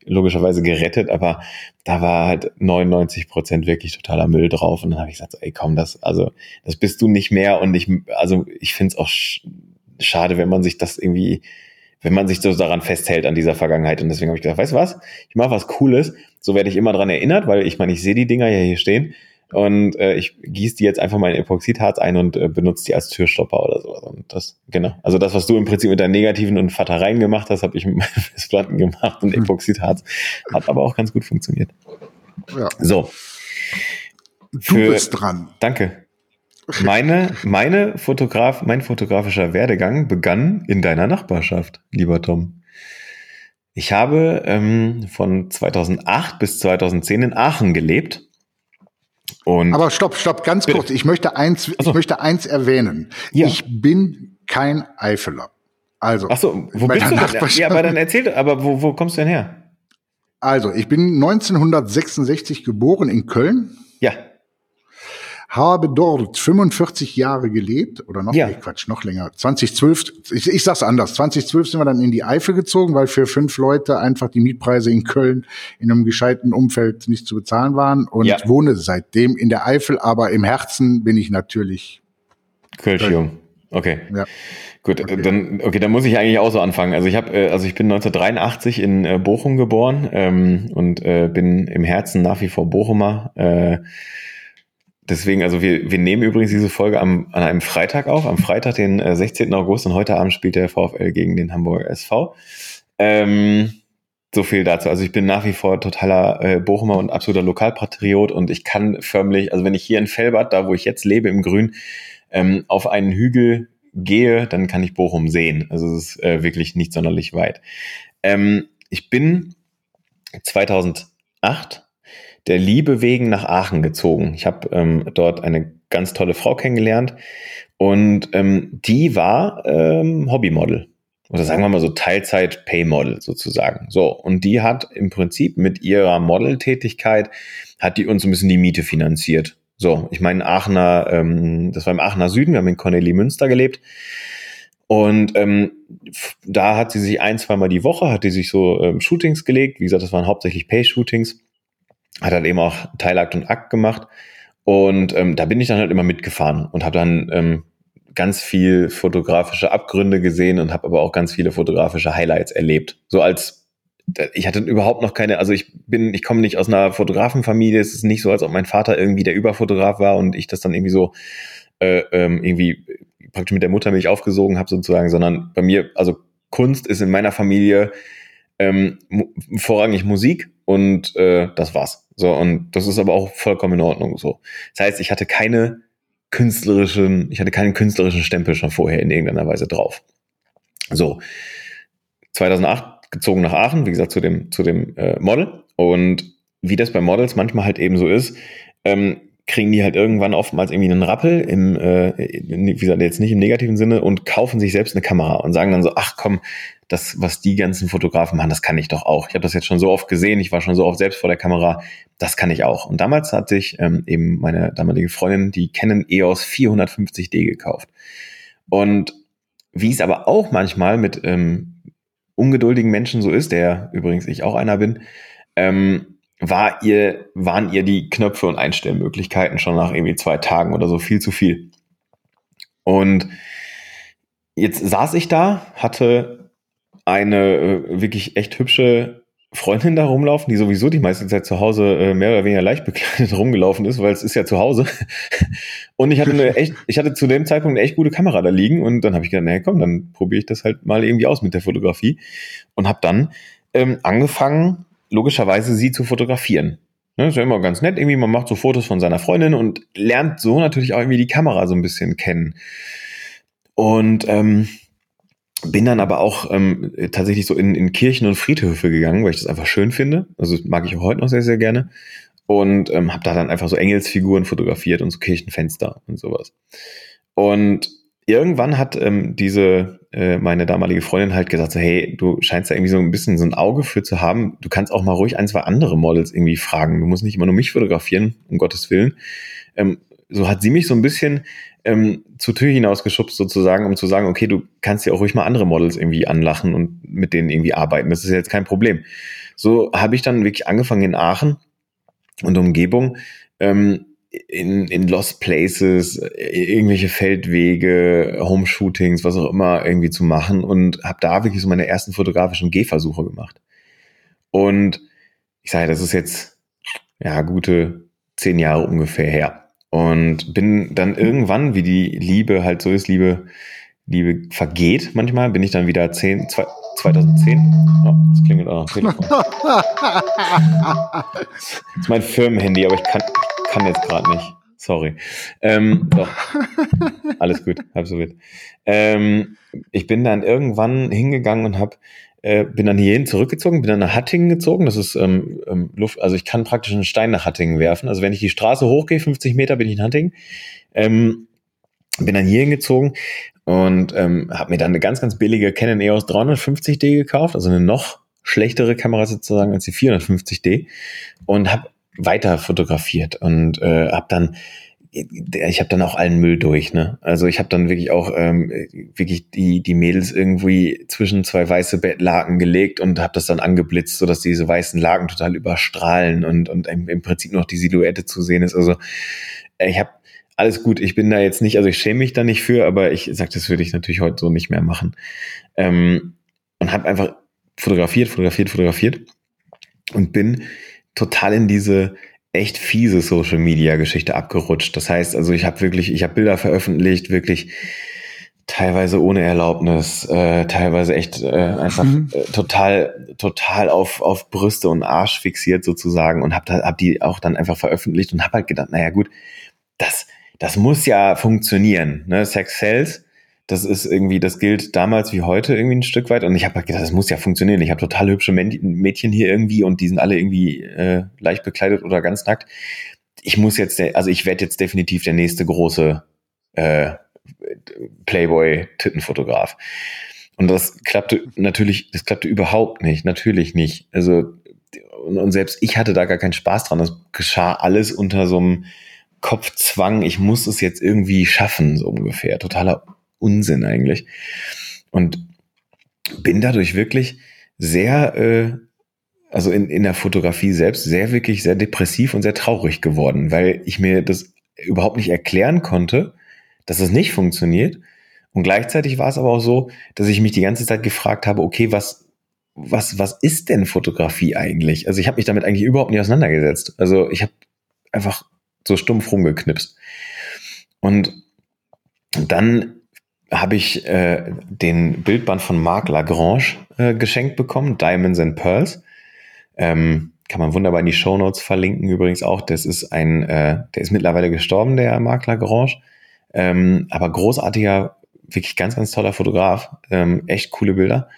logischerweise gerettet, aber da war halt 99 Prozent wirklich totaler Müll drauf. Und dann habe ich gesagt, ey komm, das, also das bist du nicht mehr. Und ich, also ich finde es auch sch schade, wenn man sich das irgendwie wenn man sich so daran festhält an dieser Vergangenheit. Und deswegen habe ich gesagt, weißt du was? Ich mache was Cooles. So werde ich immer dran erinnert, weil ich meine, ich sehe die Dinger ja hier stehen. Und äh, ich gieße die jetzt einfach mal in Epoxidharz ein und äh, benutze die als Türstopper oder sowas. Und das, genau. Also das, was du im Prinzip mit deinen negativen und Vatereien gemacht hast, habe ich mit meinen Festplatten gemacht und Epoxidharz. Hat aber auch ganz gut funktioniert. Ja, So, du Für- bist dran. danke. Meine, meine Fotograf, mein fotografischer Werdegang begann in deiner Nachbarschaft, lieber Tom. Ich habe ähm, von 2008 bis 2010 in Aachen gelebt. Und Aber stopp, stopp, ganz Bitte. kurz. Ich möchte eins, Ach so. ich möchte eins erwähnen. Ja. Ich bin kein Eifeler. Also, ach so, wo bist du denn? Ja, aber dann erzähl, aber wo, wo kommst du denn her? also, ich bin 1966 geboren in Köln, Ja, habe dort 45 Jahre gelebt oder noch, Ja. nee, Quatsch, noch länger. 2012, ich, ich sag's anders. 2012 sind wir dann in die Eifel gezogen, weil für fünf Leute einfach die Mietpreise in Köln in einem gescheiten Umfeld nicht zu bezahlen waren und Ja. wohne seitdem in der Eifel, aber im Herzen bin ich natürlich, Kölsch-Jung. Okay. ja. Gut, Okay. okay. dann okay, dann muss ich eigentlich auch so anfangen. Also ich habe, äh, also ich bin 1983 in äh, Bochum geboren ähm, und äh, bin im Herzen nach wie vor Bochumer. Äh, deswegen, also wir, wir nehmen übrigens diese Folge am, an einem Freitag auf, am Freitag, den äh, 16. August und heute Abend spielt der VfL gegen den Hamburger SV. Ähm, so viel dazu. Also ich bin nach wie vor totaler äh, Bochumer und absoluter Lokalpatriot und ich kann förmlich, also wenn ich hier in Felbert, da wo ich jetzt lebe im Grün, ähm, auf einen Hügel gehe, dann kann ich Bochum sehen. Also es ist äh, wirklich nicht sonderlich weit. Ähm, ich bin 2008 der Liebe wegen nach Aachen gezogen. Ich habe ähm, dort eine ganz tolle Frau kennengelernt und ähm, die war ähm, Hobbymodel. Oder sagen wir mal so Teilzeit-Pay-Model sozusagen. So, und die hat im Prinzip mit ihrer Modeltätigkeit, hat die uns ein bisschen die Miete finanziert. So, ich meine, Aachener, ähm, das war im Aachener Süden, wir haben in Cornelie Münster gelebt. Und ähm, da hat sie sich ein, zweimal die Woche, hat die sich so ähm, Shootings gelegt. Wie gesagt, das waren hauptsächlich Pay-Shootings. Hat dann eben auch Teilakt und Akt gemacht. Und ähm, da bin ich dann halt immer mitgefahren und habe dann ähm, ganz viel fotografische Abgründe gesehen und habe aber auch ganz viele fotografische Highlights erlebt. So als ich hatte überhaupt noch keine, also ich bin, ich komme nicht aus einer Fotografenfamilie. Es ist nicht so, als ob mein Vater irgendwie der Überfotograf war und ich das dann irgendwie so äh, ähm, irgendwie praktisch mit der Mutter mich aufgesogen habe sozusagen, sondern bei mir, also Kunst ist in meiner Familie ähm, vorrangig Musik und äh, das war's. So und das ist aber auch vollkommen in Ordnung so. Das heißt, ich hatte keine künstlerischen, ich hatte keinen künstlerischen Stempel schon vorher in irgendeiner Weise drauf. So 2008 gezogen nach Aachen, wie gesagt zu dem zu dem äh, Model und wie das bei Models manchmal halt eben so ist, ähm, kriegen die halt irgendwann oftmals irgendwie einen Rappel im, äh, wie gesagt, jetzt nicht im negativen Sinne und kaufen sich selbst eine Kamera und sagen dann so, ach komm, das, was die ganzen Fotografen machen, das kann ich doch auch. Ich habe das jetzt schon so oft gesehen, ich war schon so oft selbst vor der Kamera, das kann ich auch. Und damals hatte ich ähm, eben meine damalige Freundin die Canon EOS 450D gekauft. Und wie es aber auch manchmal mit ähm, ungeduldigen Menschen so ist, der übrigens ich auch einer bin, ähm, war ihr, waren ihr die Knöpfe und Einstellmöglichkeiten schon nach irgendwie zwei Tagen oder so viel zu viel. Und jetzt saß ich da, hatte eine äh, wirklich echt hübsche Freundin da rumlaufen, die sowieso die meiste Zeit zu Hause äh, mehr oder weniger leicht bekleidet rumgelaufen ist, weil es ist ja zu Hause. Und ich hatte eine echt, ich hatte zu dem Zeitpunkt eine echt gute Kamera da liegen und dann habe ich gedacht, naja, komm, dann probiere ich das halt mal irgendwie aus mit der Fotografie und habe dann ähm, angefangen, logischerweise sie zu fotografieren. Ne, ist ja immer ganz nett, irgendwie, man macht so Fotos von seiner Freundin und lernt so natürlich auch irgendwie die Kamera so ein bisschen kennen. Und ähm, bin dann aber auch ähm, tatsächlich so in, in Kirchen und Friedhöfe gegangen, weil ich das einfach schön finde. Also das mag ich auch heute noch sehr, sehr gerne. Und ähm, habe da dann einfach so Engelsfiguren fotografiert und so Kirchenfenster und sowas. Und irgendwann hat ähm, diese äh, meine damalige Freundin halt gesagt so, hey, du scheinst da irgendwie so ein bisschen so ein Auge für zu haben. Du kannst auch mal ruhig ein, zwei andere Models irgendwie fragen. Du musst nicht immer nur mich fotografieren, um Gottes Willen. Ähm, so hat sie mich so ein bisschen ähm, zur Tür hinausgeschubst sozusagen, um zu sagen, okay, du kannst ja auch ruhig mal andere Models irgendwie anlachen und mit denen irgendwie arbeiten. Das ist jetzt kein Problem. So habe ich dann wirklich angefangen in Aachen und Umgebung ähm, in, in Lost Places, irgendwelche Feldwege, Home-Shootings, was auch immer irgendwie zu machen und habe da wirklich so meine ersten fotografischen Gehversuche gemacht. Und ich sage, das ist jetzt ja gute zehn Jahre ungefähr her. Und bin dann irgendwann, wie die Liebe halt so ist, Liebe, Liebe vergeht manchmal, bin ich dann wieder zehn, zwei, 2010. Oh, das klingelt auch noch Telefon. das ist mein Firmenhandy, aber ich kann, kann jetzt gerade nicht. Sorry. Ähm, doch. Alles gut, halb so wild. Ähm, ich bin dann irgendwann hingegangen und habe äh, bin dann hierhin zurückgezogen, bin dann nach Hattingen gezogen. Das ist ähm, ähm, Luft, also ich kann praktisch einen Stein nach Hattingen werfen. Also wenn ich die Straße hochgehe, 50 Meter, bin ich in Hattingen. Ähm, bin dann hierhin gezogen und ähm, habe mir dann eine ganz, ganz billige Canon EOS 350D gekauft, also eine noch schlechtere Kamera sozusagen als die 450D und habe weiter fotografiert und äh, habe dann ich habe dann auch allen Müll durch, ne? Also ich habe dann wirklich auch ähm, wirklich die die Mädels irgendwie zwischen zwei weiße Bettlaken gelegt und habe das dann angeblitzt, so dass diese weißen Laken total überstrahlen und und im, im Prinzip noch die Silhouette zu sehen ist. Also äh, ich habe alles gut. Ich bin da jetzt nicht, also ich schäme mich da nicht für, aber ich sag, das würde ich natürlich heute so nicht mehr machen. Ähm, und habe einfach fotografiert, fotografiert, fotografiert und bin total in diese echt fiese Social Media Geschichte abgerutscht. Das heißt, also ich habe wirklich, ich habe Bilder veröffentlicht, wirklich teilweise ohne Erlaubnis, äh, teilweise echt äh, einfach mhm. äh, total, total auf auf Brüste und Arsch fixiert sozusagen und habe hab die auch dann einfach veröffentlicht und habe halt gedacht, naja gut, das das muss ja funktionieren. Ne? Sex sells. Das ist irgendwie, das gilt damals wie heute irgendwie ein Stück weit. Und ich habe halt gedacht, das muss ja funktionieren. Ich habe total hübsche Mädchen hier irgendwie und die sind alle irgendwie äh, leicht bekleidet oder ganz nackt. Ich muss jetzt, also ich werde jetzt definitiv der nächste große äh, Playboy-Tittenfotograf. Und das klappte natürlich, das klappte überhaupt nicht, natürlich nicht. Also, und, und selbst ich hatte da gar keinen Spaß dran. Das geschah alles unter so einem Kopfzwang, ich muss es jetzt irgendwie schaffen, so ungefähr. Totaler Unsinn eigentlich. Und bin dadurch wirklich sehr, äh, also in, in der Fotografie selbst, sehr wirklich sehr depressiv und sehr traurig geworden, weil ich mir das überhaupt nicht erklären konnte, dass es nicht funktioniert. Und gleichzeitig war es aber auch so, dass ich mich die ganze Zeit gefragt habe, okay, was, was, was ist denn Fotografie eigentlich? Also ich habe mich damit eigentlich überhaupt nicht auseinandergesetzt. Also ich habe einfach so stumpf rumgeknipst. Und dann habe ich äh, den Bildband von Marc Lagrange äh, geschenkt bekommen, Diamonds and Pearls. Ähm, kann man wunderbar in die Show Notes verlinken übrigens auch. Das ist ein, äh, der ist mittlerweile gestorben, der Marc Lagrange. Ähm, aber großartiger, wirklich ganz, ganz toller Fotograf. Ähm, echt coole Bilder.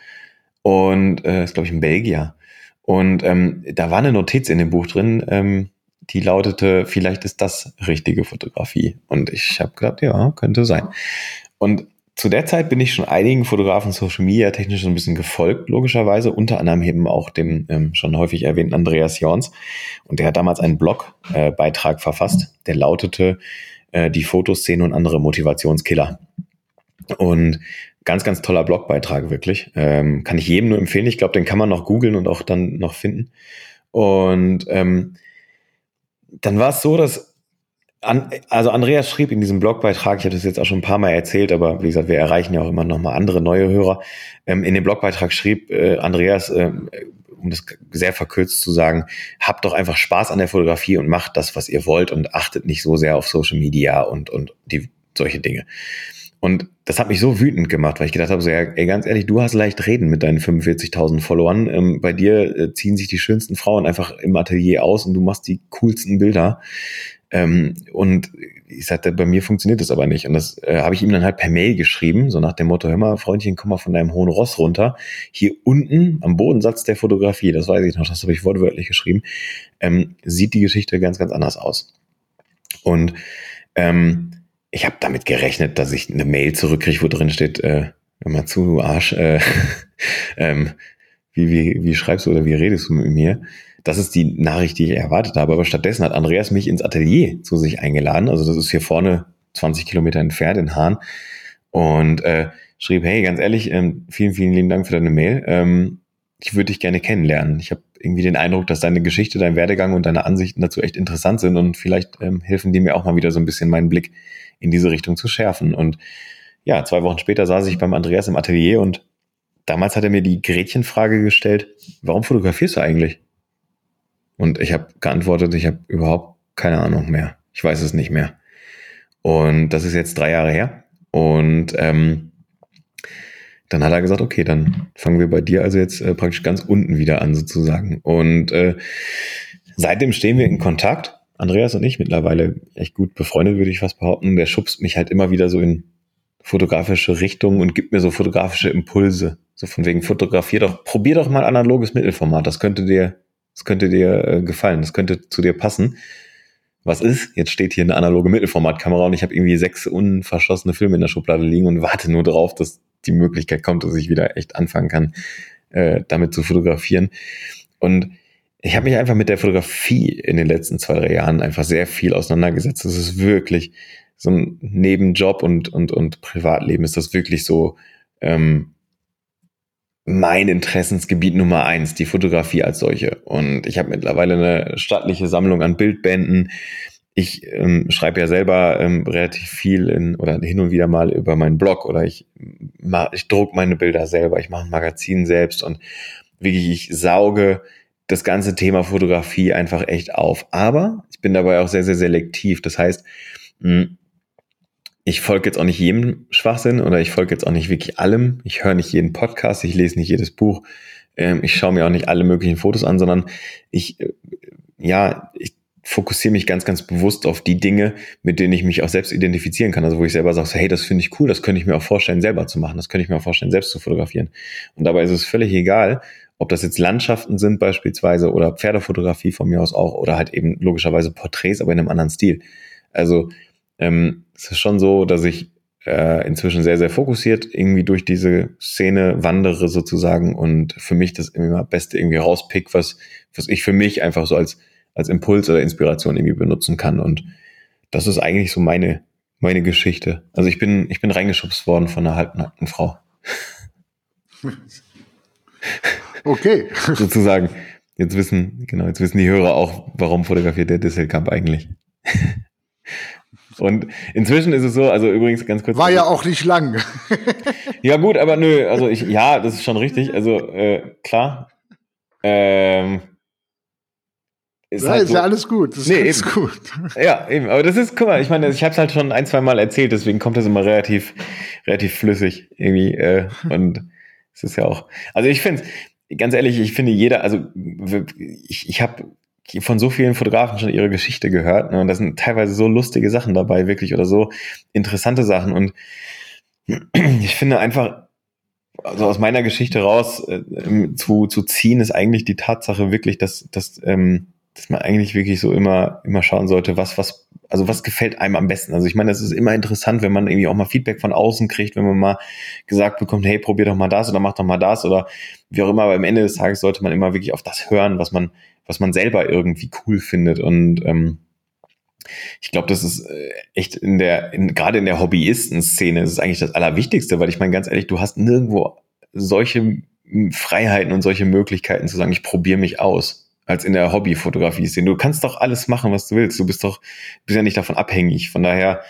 Und äh, ist, glaube ich, ein Belgier. Und ähm, da war eine Notiz in dem Buch drin, ähm, die lautete, vielleicht ist das richtige Fotografie. Und ich habe gedacht, ja, könnte sein. Und zu der Zeit bin ich schon einigen Fotografen Social Media technisch ein bisschen gefolgt, logischerweise, unter anderem eben auch dem ähm, schon häufig erwähnten Andreas Jorns. Und der hat damals einen Blogbeitrag äh, verfasst, der lautete äh, Die Fotoszene und andere Motivationskiller. Und ganz, ganz toller Blogbeitrag, wirklich. Ähm, kann ich jedem nur empfehlen. Ich glaube, den kann man noch googeln und auch dann noch finden. Und ähm, dann war es so, dass an, also Andreas schrieb in diesem Blogbeitrag, ich habe das jetzt auch schon ein paar Mal erzählt, aber wie gesagt, wir erreichen ja auch immer noch mal andere neue Hörer. Ähm, in dem Blogbeitrag schrieb äh, Andreas, äh, um das sehr verkürzt zu sagen, habt doch einfach Spaß an der Fotografie und macht das, was ihr wollt und achtet nicht so sehr auf Social Media und, und die, solche Dinge. Und das hat mich so wütend gemacht, weil ich gedacht habe, so, ja, ey, ganz ehrlich, du hast leicht reden mit deinen 45.000 Followern. Ähm, bei dir äh, ziehen sich die schönsten Frauen einfach im Atelier aus und du machst die coolsten Bilder. Ähm, und ich sagte, bei mir funktioniert das aber nicht. Und das äh, habe ich ihm dann halt per Mail geschrieben, so nach dem Motto, hör mal, Freundchen, komm mal von deinem hohen Ross runter. Hier unten am Bodensatz der Fotografie, das weiß ich noch, das habe ich wortwörtlich geschrieben, ähm, sieht die Geschichte ganz, ganz anders aus. Und ähm, ich habe damit gerechnet, dass ich eine Mail zurückkriege, wo drin steht, äh, hör mal zu, du Arsch, äh, ähm, wie, wie, wie schreibst du oder wie redest du mit mir? Das ist die Nachricht, die ich erwartet habe. Aber stattdessen hat Andreas mich ins Atelier zu sich eingeladen. Also das ist hier vorne 20 Kilometer entfernt in Hahn. Und äh, schrieb, hey, ganz ehrlich, ähm, vielen, vielen lieben Dank für deine Mail. Ähm, ich würde dich gerne kennenlernen. Ich habe irgendwie den Eindruck, dass deine Geschichte, dein Werdegang und deine Ansichten dazu echt interessant sind und vielleicht ähm, helfen die mir auch mal wieder so ein bisschen meinen Blick in diese Richtung zu schärfen. Und ja, zwei Wochen später saß ich beim Andreas im Atelier und damals hat er mir die Gretchenfrage gestellt, warum fotografierst du eigentlich? Und ich habe geantwortet, ich habe überhaupt keine Ahnung mehr. Ich weiß es nicht mehr. Und das ist jetzt drei Jahre her. Und ähm, dann hat er gesagt, okay, dann fangen wir bei dir also jetzt äh, praktisch ganz unten wieder an sozusagen. Und äh, seitdem stehen wir in Kontakt. Andreas und ich mittlerweile echt gut befreundet, würde ich fast behaupten. Der schubst mich halt immer wieder so in fotografische Richtungen und gibt mir so fotografische Impulse. So von wegen, fotografier doch, probier doch mal analoges Mittelformat. Das könnte dir, das könnte dir äh, gefallen, das könnte zu dir passen. Was ist? Jetzt steht hier eine analoge Mittelformatkamera und ich habe irgendwie sechs unverschossene Filme in der Schublade liegen und warte nur darauf, dass die Möglichkeit kommt, dass ich wieder echt anfangen kann, äh, damit zu fotografieren. Und ich habe mich einfach mit der Fotografie in den letzten zwei, drei Jahren einfach sehr viel auseinandergesetzt. Das ist wirklich so ein Nebenjob und, und, und Privatleben ist das wirklich so ähm, mein Interessensgebiet Nummer eins, die Fotografie als solche. Und ich habe mittlerweile eine stattliche Sammlung an Bildbänden. Ich ähm, schreibe ja selber ähm, relativ viel in, oder hin und wieder mal über meinen Blog oder ich, ich druck meine Bilder selber, ich mache ein Magazin selbst und wirklich, ich sauge das ganze Thema Fotografie einfach echt auf. Aber ich bin dabei auch sehr, sehr selektiv. Das heißt, hm, ich folge jetzt auch nicht jedem Schwachsinn oder ich folge jetzt auch nicht wirklich allem. Ich höre nicht jeden Podcast, ich lese nicht jedes Buch. Ähm, ich schaue mir auch nicht alle möglichen Fotos an, sondern ich, äh, ja, ich fokussiere mich ganz, ganz bewusst auf die Dinge, mit denen ich mich auch selbst identifizieren kann. Also wo ich selber sage, hey, das finde ich cool, das könnte ich mir auch vorstellen, selber zu machen. Das könnte ich mir auch vorstellen, selbst zu fotografieren. Und dabei ist es völlig egal, ob das jetzt Landschaften sind beispielsweise oder Pferdefotografie von mir aus auch oder halt eben logischerweise Porträts, aber in einem anderen Stil. Also ähm, es ist schon so, dass ich äh, inzwischen sehr, sehr fokussiert irgendwie durch diese Szene wandere sozusagen und für mich das immer Beste irgendwie rauspick, was, was ich für mich einfach so als, als Impuls oder Inspiration irgendwie benutzen kann. Und das ist eigentlich so meine, meine Geschichte. Also ich bin, ich bin reingeschubst worden von einer halbnackten Frau. Okay. sozusagen. Jetzt wissen, genau, jetzt wissen die Hörer auch, warum fotografiert der Disselkamp eigentlich. Und inzwischen ist es so, also übrigens ganz kurz. War ja auch nicht lang. ja, gut, aber nö, also ich, ja, das ist schon richtig. Also äh, klar. Ähm, ist, ja, halt ist so, ja alles gut. Das ist nee, alles eben. gut. Ja, eben. Aber das ist, guck mal, ich meine, ich habe es halt schon ein, zwei Mal erzählt, deswegen kommt das immer relativ, relativ flüssig irgendwie. Äh, und es ist ja auch. Also ich finde, ganz ehrlich, ich finde jeder, also ich, ich habe von so vielen Fotografen schon ihre Geschichte gehört. Ne? Und da sind teilweise so lustige Sachen dabei, wirklich, oder so interessante Sachen. Und ich finde einfach, also aus meiner Geschichte raus äh, zu, zu ziehen, ist eigentlich die Tatsache wirklich, dass, dass, ähm, dass man eigentlich wirklich so immer, immer schauen sollte, was, was, also was gefällt einem am besten. Also ich meine, es ist immer interessant, wenn man irgendwie auch mal Feedback von außen kriegt, wenn man mal gesagt bekommt, hey, probier doch mal das oder mach doch mal das oder wie auch immer, aber am Ende des Tages sollte man immer wirklich auf das hören, was man, was man selber irgendwie cool findet. Und ähm, ich glaube, das ist äh, echt in der, in, gerade in der Hobbyisten-Szene ist es eigentlich das Allerwichtigste, weil ich meine, ganz ehrlich, du hast nirgendwo solche Freiheiten und solche Möglichkeiten zu sagen, ich probiere mich aus, als in der Hobbyfotografie-Szene. Du kannst doch alles machen, was du willst. Du bist doch, bist ja nicht davon abhängig. Von daher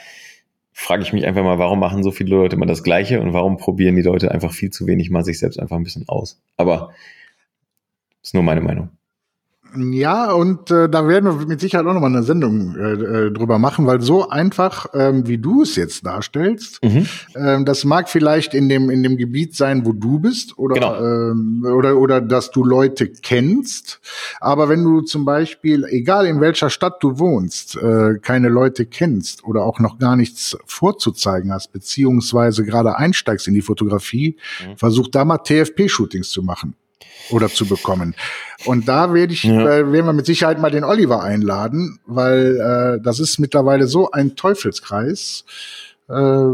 frage ich mich einfach mal, warum machen so viele Leute immer das Gleiche und warum probieren die Leute einfach viel zu wenig mal sich selbst einfach ein bisschen aus. Aber ist nur meine Meinung. Ja, und äh, da werden wir mit Sicherheit auch nochmal eine Sendung äh, äh, drüber machen, weil so einfach, ähm, wie du es jetzt darstellst, mhm. ähm, das mag vielleicht in dem, in dem Gebiet sein, wo du bist, oder, genau. ähm, oder, oder dass du Leute kennst. Aber wenn du zum Beispiel, egal in welcher Stadt du wohnst, äh, keine Leute kennst oder auch noch gar nichts vorzuzeigen hast, beziehungsweise gerade einsteigst in die Fotografie, mhm. versuch da mal TFP-Shootings zu machen oder zu bekommen. Und da werde ich, ja. äh, werden wir mit Sicherheit mal den Oliver einladen, weil äh, das ist mittlerweile so ein Teufelskreis. Äh,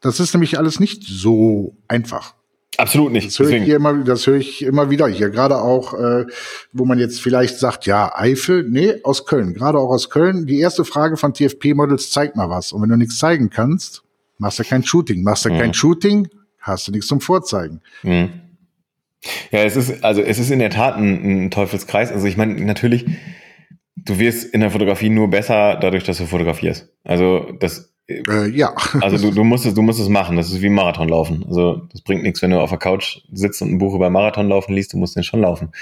das ist nämlich alles nicht so einfach. Absolut nicht. Das höre ich hier immer, das höre ich immer wieder hier. Gerade auch, äh, wo man jetzt vielleicht sagt, ja, Eifel, nee, aus Köln. Gerade auch aus Köln. Die erste Frage von TFP-Models, zeig mal was. Und wenn du nichts zeigen kannst, machst du kein Shooting. Machst du mhm. kein Shooting, hast du nichts zum Vorzeigen. Mhm. Ja, es ist, also es ist in der Tat ein, ein Teufelskreis. Also ich meine, natürlich, du wirst in der Fotografie nur besser dadurch, dass du fotografierst. Also das äh, ja. Also du, du musst es, du musst es machen. Das ist wie Marathon laufen. Also das bringt nichts, wenn du auf der Couch sitzt und ein Buch über Marathon laufen liest. Du musst den schon laufen.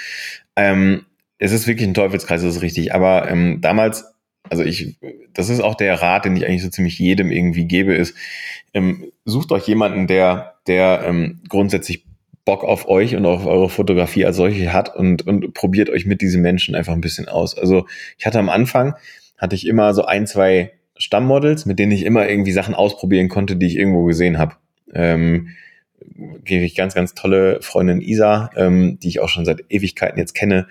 Ähm, es ist wirklich ein Teufelskreis, das ist richtig. Aber ähm, damals, also ich, das ist auch der Rat, den ich eigentlich so ziemlich jedem irgendwie gebe, ist, ähm, sucht euch jemanden, der, der ähm, grundsätzlich Bock auf euch und auf eure Fotografie als solche hat und, und probiert euch mit diesen Menschen einfach ein bisschen aus. Also ich hatte am Anfang, hatte ich immer so ein, zwei Stammmodels, mit denen ich immer irgendwie Sachen ausprobieren konnte, die ich irgendwo gesehen habe. Ähm, gebe ich ganz, ganz tolle Freundin Isa, ähm, die ich auch schon seit Ewigkeiten jetzt kenne,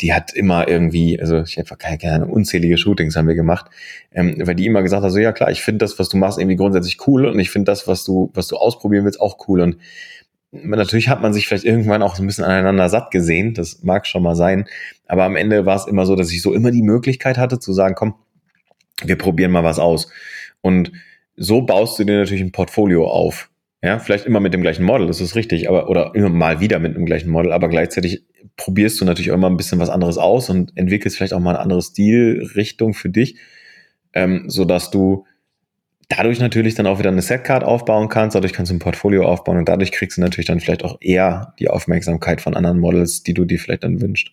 die hat immer irgendwie, also ich einfach keine, keine unzählige Shootings haben wir gemacht, ähm, weil die immer gesagt hat, so ja klar, ich finde das, was du machst, irgendwie grundsätzlich cool und ich finde das, was du, was du ausprobieren willst, auch cool und natürlich hat man sich vielleicht irgendwann auch so ein bisschen aneinander satt gesehen, das mag schon mal sein, aber am Ende war es immer so, dass ich so immer die Möglichkeit hatte zu sagen, komm, wir probieren mal was aus. Und so baust du dir natürlich ein Portfolio auf. Ja, vielleicht immer mit dem gleichen Model, das ist richtig, aber oder immer mal wieder mit dem gleichen Model, aber gleichzeitig probierst du natürlich auch immer ein bisschen was anderes aus und entwickelst vielleicht auch mal eine andere Stilrichtung für dich, ähm, so du dadurch natürlich dann auch wieder eine Setcard aufbauen kannst, dadurch kannst du ein Portfolio aufbauen und dadurch kriegst du natürlich dann vielleicht auch eher die Aufmerksamkeit von anderen Models, die du dir vielleicht dann wünschst.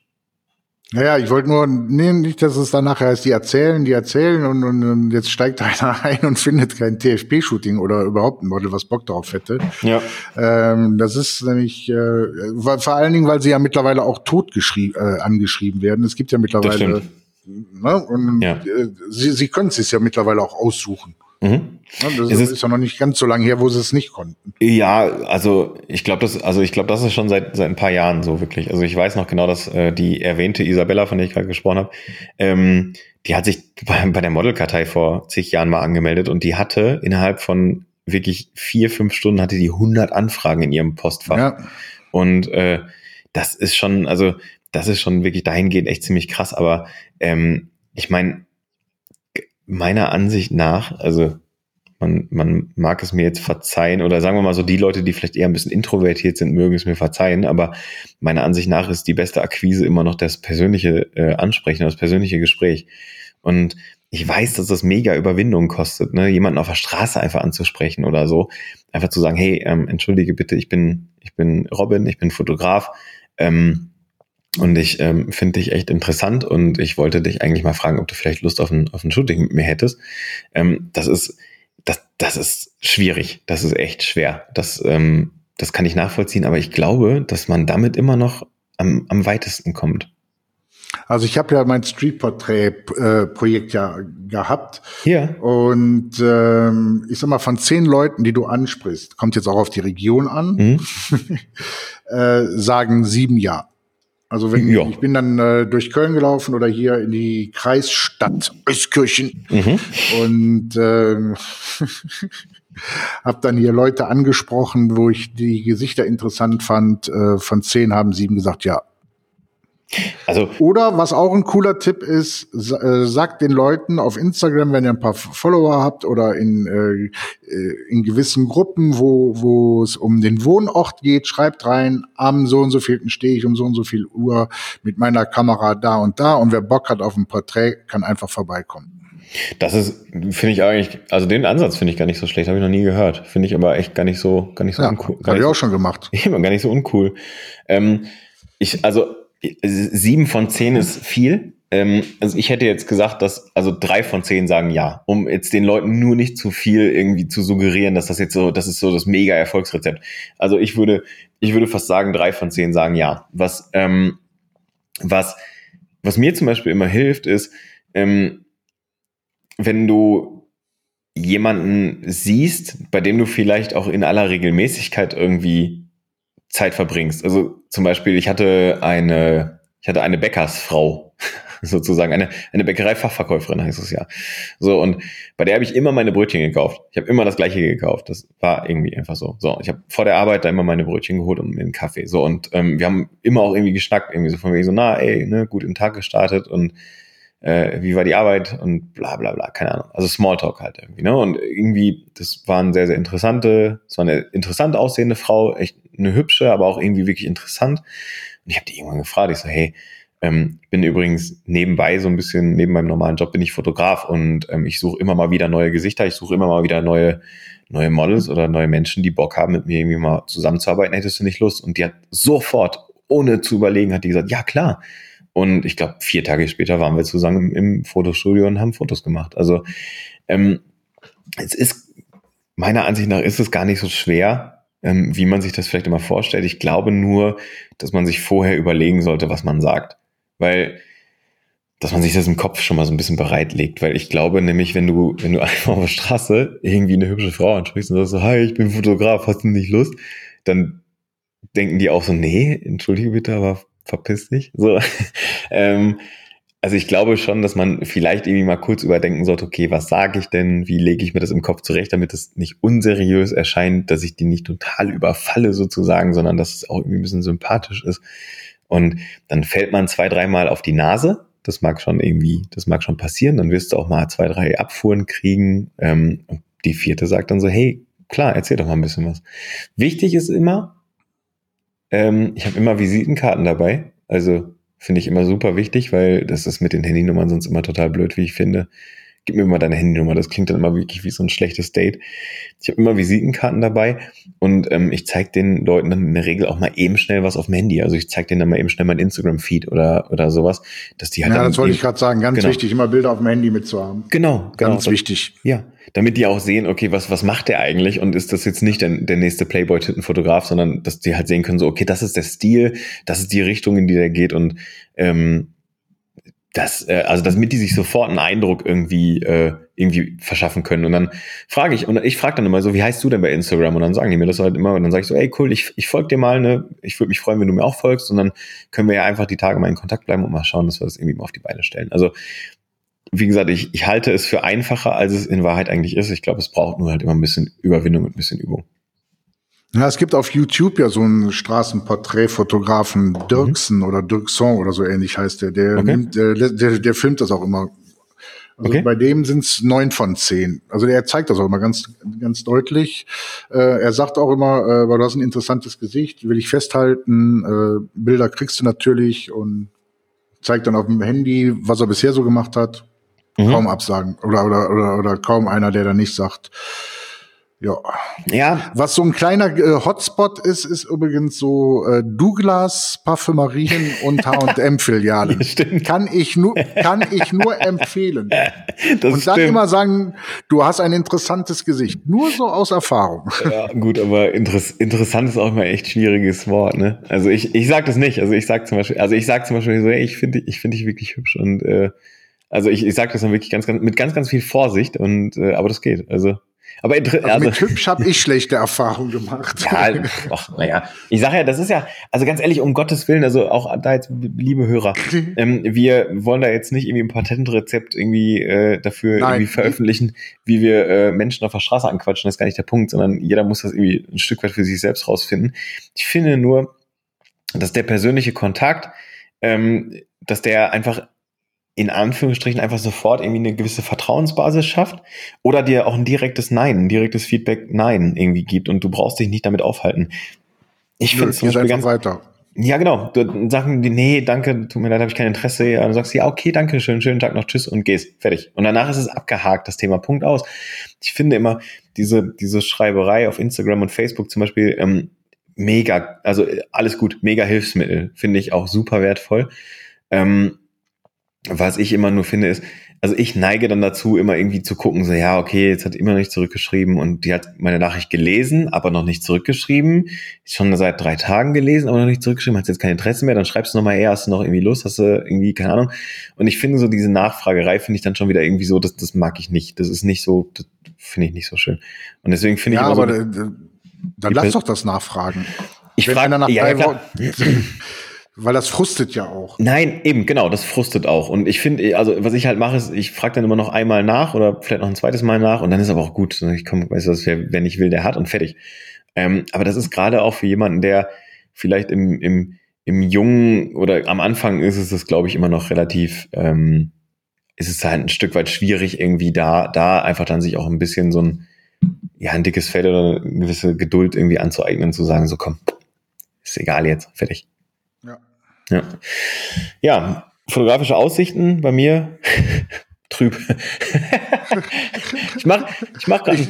Naja, ich wollte nur, nee, nicht, dass es dann nachher heißt, die erzählen, die erzählen und, und, und jetzt steigt einer ein und findet kein TFP-Shooting oder überhaupt ein Model, was Bock drauf hätte. Ja. Ähm, das ist nämlich, äh, vor allen Dingen, weil sie ja mittlerweile auch tot äh, angeschrieben werden. Es gibt ja mittlerweile Ne? Und ja. Äh, sie, sie können es sich ja mittlerweile auch aussuchen. Mhm. Das ist, ist ja noch nicht ganz so lange her, wo sie es nicht konnten. Ja, also ich glaube, das, also ich glaube, das ist schon seit seit ein paar Jahren so wirklich. Also ich weiß noch genau, dass äh, die erwähnte Isabella, von der ich gerade gesprochen habe, ähm, die hat sich bei, bei der Modelkartei vor zig Jahren mal angemeldet und die hatte innerhalb von wirklich vier, fünf Stunden hatte die 100 Anfragen in ihrem Postfach. Ja. Und äh, das ist schon, also das ist schon wirklich dahingehend echt ziemlich krass. Aber ähm, ich meine, meiner Ansicht nach, also man, man mag es mir jetzt verzeihen, oder sagen wir mal so, die Leute, die vielleicht eher ein bisschen introvertiert sind, mögen es mir verzeihen, aber meiner Ansicht nach ist die beste Akquise immer noch das persönliche äh, Ansprechen, das persönliche Gespräch. Und ich weiß, dass das mega Überwindung kostet, ne? jemanden auf der Straße einfach anzusprechen oder so. Einfach zu sagen, hey, ähm, entschuldige bitte, ich bin, ich bin Robin, ich bin Fotograf. Ähm, und ich ähm, finde dich echt interessant und ich wollte dich eigentlich mal fragen, ob du vielleicht Lust auf ein, auf ein Shooting mit mir hättest. Ähm, das ist, das, das ist schwierig. Das ist echt schwer. Das, ähm, das kann ich nachvollziehen, aber ich glaube, dass man damit immer noch am, am weitesten kommt. Also ich habe ja mein Street-Portrait-Projekt äh, ja gehabt. Ja. Und ähm, ich sag mal, von zehn Leuten, die du ansprichst, kommt jetzt auch auf die Region an, mhm. äh, sagen sieben ja. Also wenn ja. ich bin dann äh, durch Köln gelaufen oder hier in die Kreisstadt Euskirchen mhm. und äh, habe dann hier Leute angesprochen, wo ich die Gesichter interessant fand. Äh, von zehn haben sieben gesagt, ja, also Oder was auch ein cooler Tipp ist, äh, sagt den Leuten auf Instagram, wenn ihr ein paar Follower habt oder in, äh, äh, in gewissen Gruppen, wo, wo es um den Wohnort geht, schreibt rein, am so und so vielten stehe ich um so und so viel Uhr mit meiner Kamera da und da und wer Bock hat auf ein Porträt, kann einfach vorbeikommen. Das ist, finde ich eigentlich, also den Ansatz finde ich gar nicht so schlecht, habe ich noch nie gehört. Finde ich aber echt gar nicht so, gar nicht so ja, uncool. Habe ich auch schon gemacht. Immer gar nicht so uncool. Ähm, ich, also sieben von zehn ist viel. Ähm, also ich hätte jetzt gesagt, dass also drei von zehn sagen ja, um jetzt den Leuten nur nicht zu viel irgendwie zu suggerieren, dass das jetzt so, das ist so das mega Erfolgsrezept. Also ich würde, ich würde fast sagen, drei von zehn sagen ja. Was, ähm, was, was mir zum Beispiel immer hilft, ist, ähm, wenn du jemanden siehst, bei dem du vielleicht auch in aller Regelmäßigkeit irgendwie Zeit verbringst. Also zum Beispiel, ich hatte eine, ich hatte eine Bäckersfrau, sozusagen, eine, eine Bäckereifachverkäuferin heißt es ja. So, und bei der habe ich immer meine Brötchen gekauft. Ich habe immer das gleiche gekauft. Das war irgendwie einfach so. So, ich habe vor der Arbeit da immer meine Brötchen geholt und mir einen Kaffee. So, und ähm, wir haben immer auch irgendwie geschnackt, irgendwie so von mir so, na, ey, ne, gut in den Tag gestartet und äh, wie war die Arbeit und bla bla bla, keine Ahnung. Also Smalltalk halt irgendwie, ne? Und irgendwie, das waren sehr, sehr interessante, es war eine interessant aussehende Frau, echt eine hübsche, aber auch irgendwie wirklich interessant. Und ich habe die irgendwann gefragt, ich so, hey, ähm, ich bin übrigens nebenbei so ein bisschen, neben meinem normalen Job bin ich Fotograf und ähm, ich suche immer mal wieder neue Gesichter, ich suche immer mal wieder neue, neue Models oder neue Menschen, die Bock haben, mit mir irgendwie mal zusammenzuarbeiten. Hättest du nicht Lust? Und die hat sofort, ohne zu überlegen, hat die gesagt, ja klar. Und ich glaube, vier Tage später waren wir zusammen im, im Fotostudio und haben Fotos gemacht. Also ähm, es ist, meiner Ansicht nach ist es gar nicht so schwer, ähm, wie man sich das vielleicht immer vorstellt. Ich glaube nur, dass man sich vorher überlegen sollte, was man sagt. Weil, dass man sich das im Kopf schon mal so ein bisschen bereitlegt. Weil ich glaube nämlich, wenn du, wenn du einfach auf der Straße irgendwie eine hübsche Frau ansprichst und sagst so, hi, ich bin Fotograf, hast du nicht Lust? Dann denken die auch so, nee, entschuldige bitte, aber verpiss dich. So. ähm, also ich glaube schon, dass man vielleicht irgendwie mal kurz überdenken sollte, okay, was sage ich denn? Wie lege ich mir das im Kopf zurecht, damit es nicht unseriös erscheint, dass ich die nicht total überfalle sozusagen, sondern dass es auch irgendwie ein bisschen sympathisch ist. Und dann fällt man zwei, dreimal auf die Nase. Das mag schon irgendwie, das mag schon passieren. Dann wirst du auch mal zwei, drei Abfuhren kriegen. Ähm, und die vierte sagt dann so, hey, klar, erzähl doch mal ein bisschen was. Wichtig ist immer, ähm, ich habe immer Visitenkarten dabei. Also Finde ich immer super wichtig, weil das ist mit den Handynummern sonst immer total blöd, wie ich finde. Gib mir mal deine Handynummer, das klingt dann immer wirklich wie so ein schlechtes Date. Ich habe immer Visitenkarten dabei und ähm, ich zeige den Leuten dann in der Regel auch mal eben schnell was auf dem Handy. Also ich zeige denen dann mal eben schnell mein Instagram-Feed oder, oder sowas, dass die halt. Ja, das wollte ich gerade sagen, ganz genau. wichtig, immer Bilder auf dem Handy mitzuhaben. Genau, genau. Ganz wichtig. Ja, damit die auch sehen, okay, was, was macht der eigentlich und ist das jetzt nicht der, der nächste Playboy-Tittenfotograf, sondern dass die halt sehen können, so, okay, das ist der Stil, das ist die Richtung, in die der geht und ähm, das, äh, also damit die sich sofort einen Eindruck irgendwie äh, irgendwie verschaffen können. Und dann frage ich, und ich frage dann immer so, wie heißt du denn bei Instagram? Und dann sagen die mir das halt immer, und dann sage ich so, ey cool, ich, ich folge dir mal, ne? Ich würde mich freuen, wenn du mir auch folgst, und dann können wir ja einfach die Tage mal in Kontakt bleiben und mal schauen, dass wir das irgendwie mal auf die Beine stellen. Also wie gesagt, ich, ich halte es für einfacher, als es in Wahrheit eigentlich ist. Ich glaube, es braucht nur halt immer ein bisschen Überwindung und ein bisschen Übung. Ja, es gibt auf YouTube ja so einen Straßenporträtfotografen, Dirksen mhm. oder Dirkson oder so ähnlich heißt der. Der, okay. nimmt, der, der, der filmt das auch immer. Also okay. bei dem sind es neun von zehn. Also der zeigt das auch immer ganz, ganz deutlich. Äh, er sagt auch immer, äh, weil du hast ein interessantes Gesicht, will ich festhalten. Äh, Bilder kriegst du natürlich und zeigt dann auf dem Handy, was er bisher so gemacht hat. Mhm. Kaum Absagen. Oder, oder, oder, oder kaum einer, der da nicht sagt, ja. ja. Was so ein kleiner äh, Hotspot ist, ist übrigens so äh, Douglas Parfümerien und H&M Filialen. kann ich nur kann ich nur empfehlen. Das und dann stimmt. immer sagen, du hast ein interessantes Gesicht, nur so aus Erfahrung. Ja, gut, aber interess interessant ist auch immer echt schwieriges Wort, ne? Also ich ich sag das nicht, also ich sag zum Beispiel, also ich sag zum Beispiel so, ey, ich finde ich finde dich wirklich hübsch und äh, also ich, ich sage das dann wirklich ganz, ganz mit ganz, ganz viel Vorsicht und äh, aber das geht. Also aber also, also mit hübsch habe ich schlechte Erfahrungen gemacht. Ja, ach, naja. Ich sage ja, das ist ja, also ganz ehrlich, um Gottes Willen, also auch da jetzt, liebe Hörer, ähm, wir wollen da jetzt nicht irgendwie ein Patentrezept irgendwie äh, dafür Nein. irgendwie veröffentlichen, wie wir äh, Menschen auf der Straße anquatschen, das ist gar nicht der Punkt, sondern jeder muss das irgendwie ein Stück weit für sich selbst rausfinden. Ich finde nur, dass der persönliche Kontakt, ähm, dass der einfach in Anführungsstrichen einfach sofort irgendwie eine gewisse Vertrauensbasis schafft oder dir auch ein direktes Nein, ein direktes Feedback Nein irgendwie gibt und du brauchst dich nicht damit aufhalten. Ich finde es ganz weiter. Ja, genau. Du sagen die, nee, danke, tut mir leid, habe ich kein Interesse. Ja, dann sagst du, ja, okay, danke schön, schönen Tag noch, tschüss und gehst. Fertig. Und danach ist es abgehakt, das Thema Punkt aus. Ich finde immer, diese, diese Schreiberei auf Instagram und Facebook zum Beispiel, ähm, mega, also alles gut, mega Hilfsmittel, finde ich auch super wertvoll. Ähm, was ich immer nur finde, ist, also ich neige dann dazu, immer irgendwie zu gucken, so, ja, okay, jetzt hat immer noch nicht zurückgeschrieben und die hat meine Nachricht gelesen, aber noch nicht zurückgeschrieben. Ist schon seit drei Tagen gelesen, aber noch nicht zurückgeschrieben, hat jetzt kein Interesse mehr, dann schreibst du nochmal, eher, hast du noch irgendwie Lust, hast du irgendwie, keine Ahnung. Und ich finde so diese Nachfragerei finde ich dann schon wieder irgendwie so, das, das mag ich nicht. Das ist nicht so, das finde ich nicht so schön. Und deswegen finde ja, ich. aber so, dann lass doch das nachfragen. Ich frage nach ja, drei Weil das frustet ja auch. Nein, eben, genau, das frustet auch. Und ich finde, also was ich halt mache, ist, ich frage dann immer noch einmal nach oder vielleicht noch ein zweites Mal nach und dann ist aber auch gut. Ich komme, weißt du, was, wer, wer nicht will, der hat und fertig. Ähm, aber das ist gerade auch für jemanden, der vielleicht im, im, im jungen oder am Anfang ist es das, glaube ich, immer noch relativ, ähm, ist es halt ein Stück weit schwierig, irgendwie da, da einfach dann sich auch ein bisschen so ein, ja, ein dickes Fell oder eine gewisse Geduld irgendwie anzueignen, zu sagen, so komm, ist egal jetzt, fertig. Ja. Ja, fotografische Aussichten bei mir trüb. ich mache ich mach gerade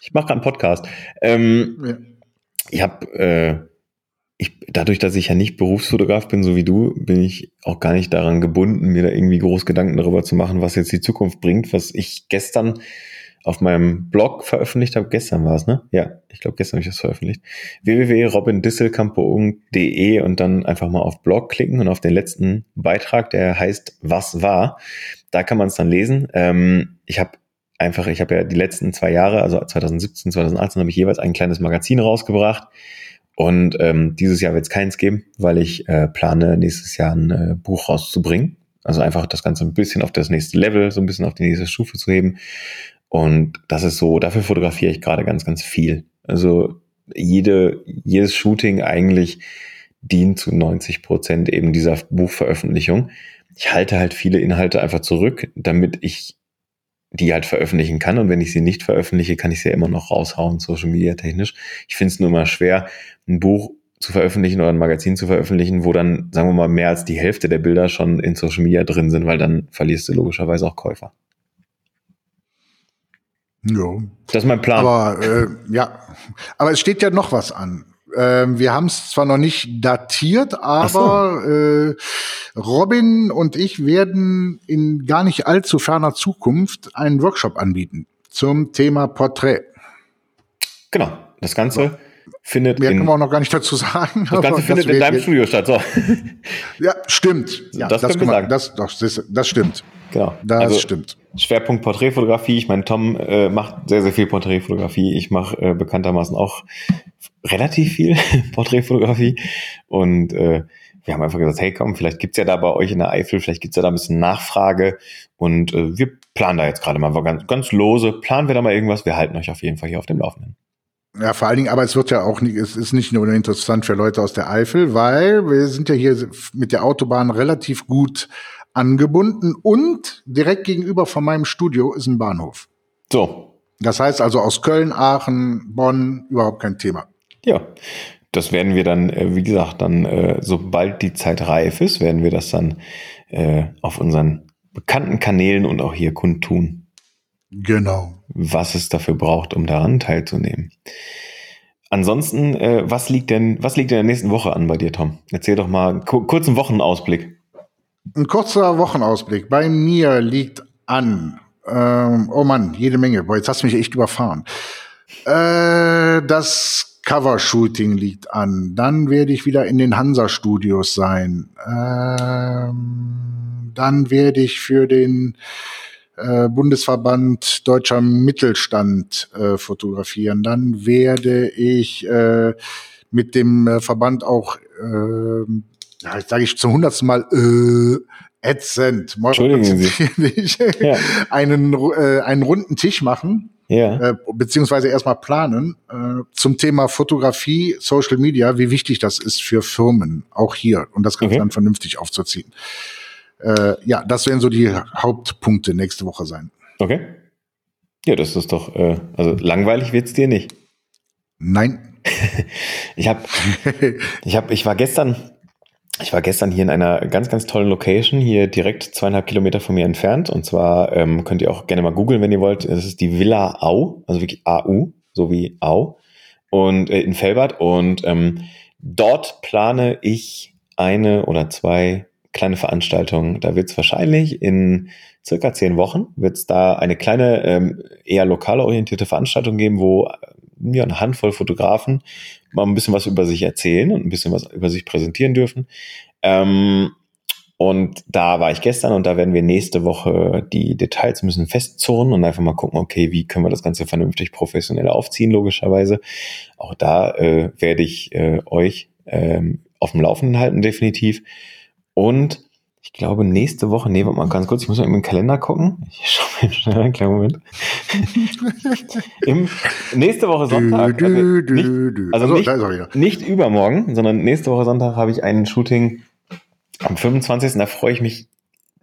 ich mach einen Podcast. Ähm, ja. Ich habe äh, ich, dadurch, dass ich ja nicht Berufsfotograf bin, so wie du, bin ich auch gar nicht daran gebunden, mir da irgendwie groß Gedanken darüber zu machen, was jetzt die Zukunft bringt. Was ich gestern auf meinem Blog veröffentlicht habe. Gestern war es, ne? Ja, ich glaube, gestern habe ich das veröffentlicht. www.robindisselkampo.de und dann einfach mal auf Blog klicken und auf den letzten Beitrag, der heißt Was war? Da kann man es dann lesen. Ähm, ich habe einfach, ich habe ja die letzten zwei Jahre, also 2017, 2018, habe ich jeweils ein kleines Magazin rausgebracht. Und ähm, dieses Jahr wird es keins geben, weil ich äh, plane, nächstes Jahr ein äh, Buch rauszubringen. Also einfach das Ganze ein bisschen auf das nächste Level, so ein bisschen auf die nächste Stufe zu heben. Und das ist so, dafür fotografiere ich gerade ganz, ganz viel. Also jede, jedes Shooting eigentlich dient zu 90 Prozent eben dieser Buchveröffentlichung. Ich halte halt viele Inhalte einfach zurück, damit ich die halt veröffentlichen kann. Und wenn ich sie nicht veröffentliche, kann ich sie ja immer noch raushauen, Social Media technisch. Ich finde es nur mal schwer, ein Buch zu veröffentlichen oder ein Magazin zu veröffentlichen, wo dann, sagen wir mal, mehr als die Hälfte der Bilder schon in Social Media drin sind, weil dann verlierst du logischerweise auch Käufer. Ja. Das ist mein Plan. Aber äh, ja, aber es steht ja noch was an. Ähm, wir haben es zwar noch nicht datiert, aber so. äh, Robin und ich werden in gar nicht allzu ferner Zukunft einen Workshop anbieten zum Thema Porträt. Genau, das Ganze. findet Mehr in, können wir auch noch gar nicht dazu sagen. das Ganze findet in deinem Studio statt. So. Ja, stimmt. Ja, Das können wir kann man- sagen. Das, das, das stimmt. Genau. Das also, stimmt. Schwerpunkt Porträtfotografie. Ich meine, Tom äh, macht sehr, sehr viel Porträtfotografie. Ich mache äh, bekanntermaßen auch relativ viel Porträtfotografie. Und äh, wir haben einfach gesagt, hey komm, vielleicht gibt's ja da bei euch in der Eifel, vielleicht gibt's ja da ein bisschen Nachfrage. Und äh, wir planen da jetzt gerade mal ganz, ganz lose, planen wir da mal irgendwas. Wir halten euch auf jeden Fall hier auf dem Laufenden. Ja, vor allen Dingen, aber es wird ja auch nicht, es ist nicht nur interessant für Leute aus der Eifel, weil wir sind ja hier mit der Autobahn relativ gut angebunden und direkt gegenüber von meinem Studio ist ein Bahnhof. So, Das heißt also aus Köln, Aachen, Bonn überhaupt kein Thema. ja. Das werden wir dann, äh, wie gesagt, dann, äh, sobald die Zeit reif ist, werden wir das dann äh, auf unseren bekannten Kanälen und auch hier kundtun. Genau. was es dafür braucht, um daran teilzunehmen. Ansonsten, was liegt denn, was liegt in der nächsten Woche an bei dir, Tom? Erzähl doch mal ku kurzen Wochenausblick. Ein kurzer Wochenausblick. Bei mir liegt an, ähm, oh Mann, jede Menge. Boah, jetzt hast du mich echt überfahren. Äh, das Covershooting liegt an. Dann werde ich wieder in den Hansa-Studios sein. Ähm, dann werde ich für den äh, Bundesverband Deutscher Mittelstand äh, fotografieren. Dann werde ich äh, mit dem äh, Verband auch, äh, ja, sage ich zum hundertsten Mal, äh, ätzend, mal Entschuldigen Sie. dich, Ja. einen, äh, einen runden Tisch machen, Ja. äh, beziehungsweise erstmal planen äh, zum Thema Fotografie, Social Media, wie wichtig das ist für Firmen, auch hier, und das Ganze Okay. dann vernünftig aufzuziehen. Äh, ja, das werden so die Hauptpunkte nächste Woche sein. Okay. Ja, das ist doch, äh, also langweilig wird's dir nicht. Nein. Ich habe, ich habe, ich war gestern, ich war gestern hier in einer ganz, ganz tollen Location, hier direkt zweieinhalb Kilometer von mir entfernt. Und zwar ähm, könnt ihr auch gerne mal googeln, wenn ihr wollt. Es ist die Villa Au, also wirklich AU, so wie Au. Und äh, in Felbert. Und ähm, dort plane ich eine oder zwei kleine Veranstaltungen. Da wird es wahrscheinlich in circa zehn Wochen wird es da eine kleine, ähm, eher lokal orientierte Veranstaltung geben, wo äh, ja, eine Handvoll Fotografen mal ein bisschen was über sich erzählen und ein bisschen was über sich präsentieren dürfen. Ähm, und da war ich gestern und da werden wir nächste Woche die Details bisschen festzurren und einfach mal gucken, okay, wie können wir das Ganze vernünftig professionell aufziehen, logischerweise. Auch da äh, werde ich äh, euch ähm, auf dem Laufenden halten, definitiv. Und ich glaube, nächste Woche, nee, warte mal ganz kurz, ich muss mal in den Kalender gucken. Ich schau mal schnell einen kleinen Moment. Im, nächste Woche Sonntag, also nicht, also nicht, nicht übermorgen, sondern nächste Woche Sonntag habe ich ein Shooting am 25. Da freue ich mich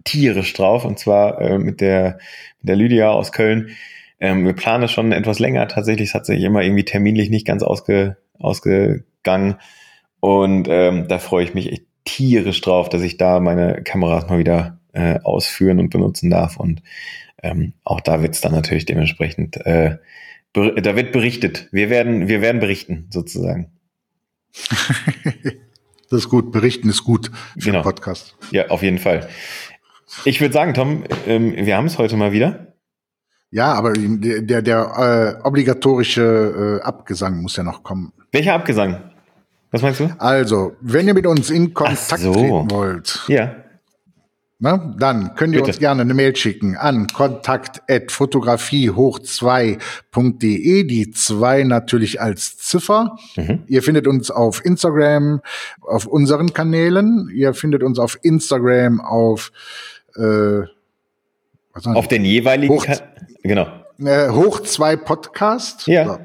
tierisch drauf und zwar äh, mit der mit der Lydia aus Köln. Ähm, wir planen das schon etwas länger. Tatsächlich es hat sich immer irgendwie terminlich nicht ganz ausge, ausgegangen und ähm, da freue ich mich echt tierisch drauf, dass ich da meine Kameras mal wieder äh, ausführen und benutzen darf und ähm, auch da wird es dann natürlich dementsprechend äh, da wird berichtet. Wir werden wir werden berichten sozusagen. Das ist gut. Berichten ist gut für Genau. den Podcast. Ja, auf jeden Fall. Ich würde sagen, Tom, ähm, wir haben es heute mal wieder. Ja, aber der, der, der äh, obligatorische äh, Abgesang muss ja noch kommen. Welcher Abgesang? Was meinst du? Also, wenn ihr mit uns in Kontakt so. treten wollt, Ja. ne, dann könnt ihr Bitte. uns gerne eine Mail schicken an kontakt.fotografiehoch2.de, die zwei natürlich als Ziffer. Mhm. Ihr findet uns auf Instagram, auf unseren Kanälen. Ihr findet uns auf Instagram, auf äh, Auf den jeweiligen. Hoch- Ka genau. äh, Hoch 2 Podcast. Ja. So.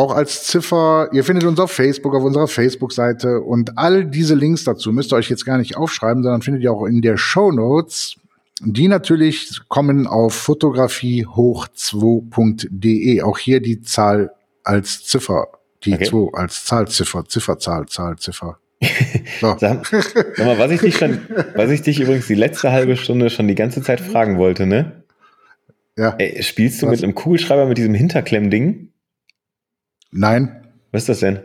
Auch als Ziffer. Ihr findet uns auf Facebook, auf unserer Facebook-Seite und all diese Links dazu müsst ihr euch jetzt gar nicht aufschreiben, sondern findet ihr auch in der Show Notes. Die natürlich kommen auf fotografiehoch2.de. Auch hier die Zahl als Ziffer. Die Okay. 2 als Zahlziffer, Zifferzahl, Zahlziffer. So. Sag, sag mal, was ich dich schon, was ich dich übrigens die letzte halbe Stunde schon die ganze Zeit fragen wollte, ne? Ja. Ey, spielst du Was? mit einem Kugelschreiber mit diesem Hinterklemm-Ding? Nein. Was ist das denn?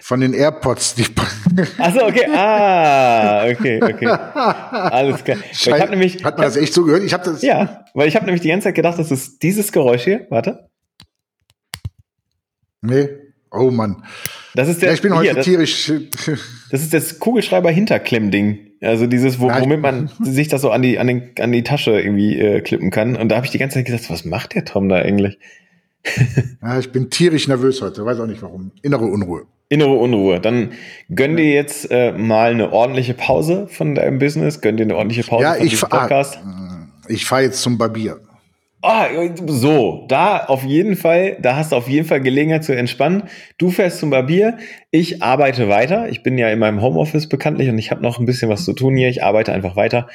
Von den AirPods, die Achso, okay. Ah, okay, okay. Alles klar. Weil ich hab nämlich, Hat man das echt so gehört? Ich habe das. ja, weil ich habe nämlich die ganze Zeit gedacht, das ist dieses Geräusch hier. Warte. Nee. Oh Mann. Das ist der, ja, ich bin heute hier, das, tierisch. Das ist das Kugelschreiber-Hinterklemm-Ding. Also dieses, wo, womit man sich das so an die, an, den, an die Tasche irgendwie äh, klippen kann. Und da habe ich die ganze Zeit gesagt, was macht der Tom da eigentlich? Ja, ich bin tierisch nervös heute, weiß auch nicht warum. Innere Unruhe. Innere Unruhe. Dann gönn dir jetzt äh, mal eine ordentliche Pause von deinem Business, gönn dir eine ordentliche Pause ja, von ich Podcast. Ah, ich fahre jetzt zum Barbier. Ah, so, da auf jeden Fall, da hast du auf jeden Fall Gelegenheit zu entspannen. Du fährst zum Barbier, ich arbeite weiter. Ich bin ja in meinem Homeoffice bekanntlich und ich habe noch ein bisschen was zu tun hier. Ich arbeite einfach weiter.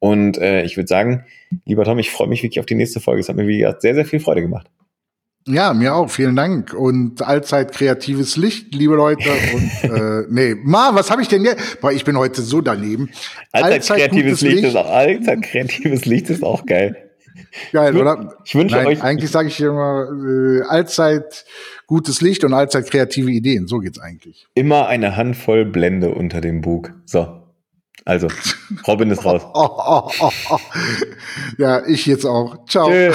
Und äh, ich würde sagen, lieber Tom, ich freue mich wirklich auf die nächste Folge. Es hat mir, wie gesagt, sehr, sehr viel Freude gemacht. Ja, mir auch. Vielen Dank. Und allzeit kreatives Licht, liebe Leute. Und äh, nee, Ma, was habe ich denn jetzt? Boah, ich bin heute so daneben. Allzeit, allzeit kreatives Licht, Licht, ist auch allzeit kreatives Licht ist auch geil. Geil, oder? Ich wünsche Nein, euch. Eigentlich sage ich immer äh, allzeit gutes Licht und allzeit kreative Ideen. So geht's eigentlich. Immer eine Handvoll Blende unter dem Bug. So. Also, Robin ist raus. oh, oh, oh, ja, ich jetzt auch. Ciao.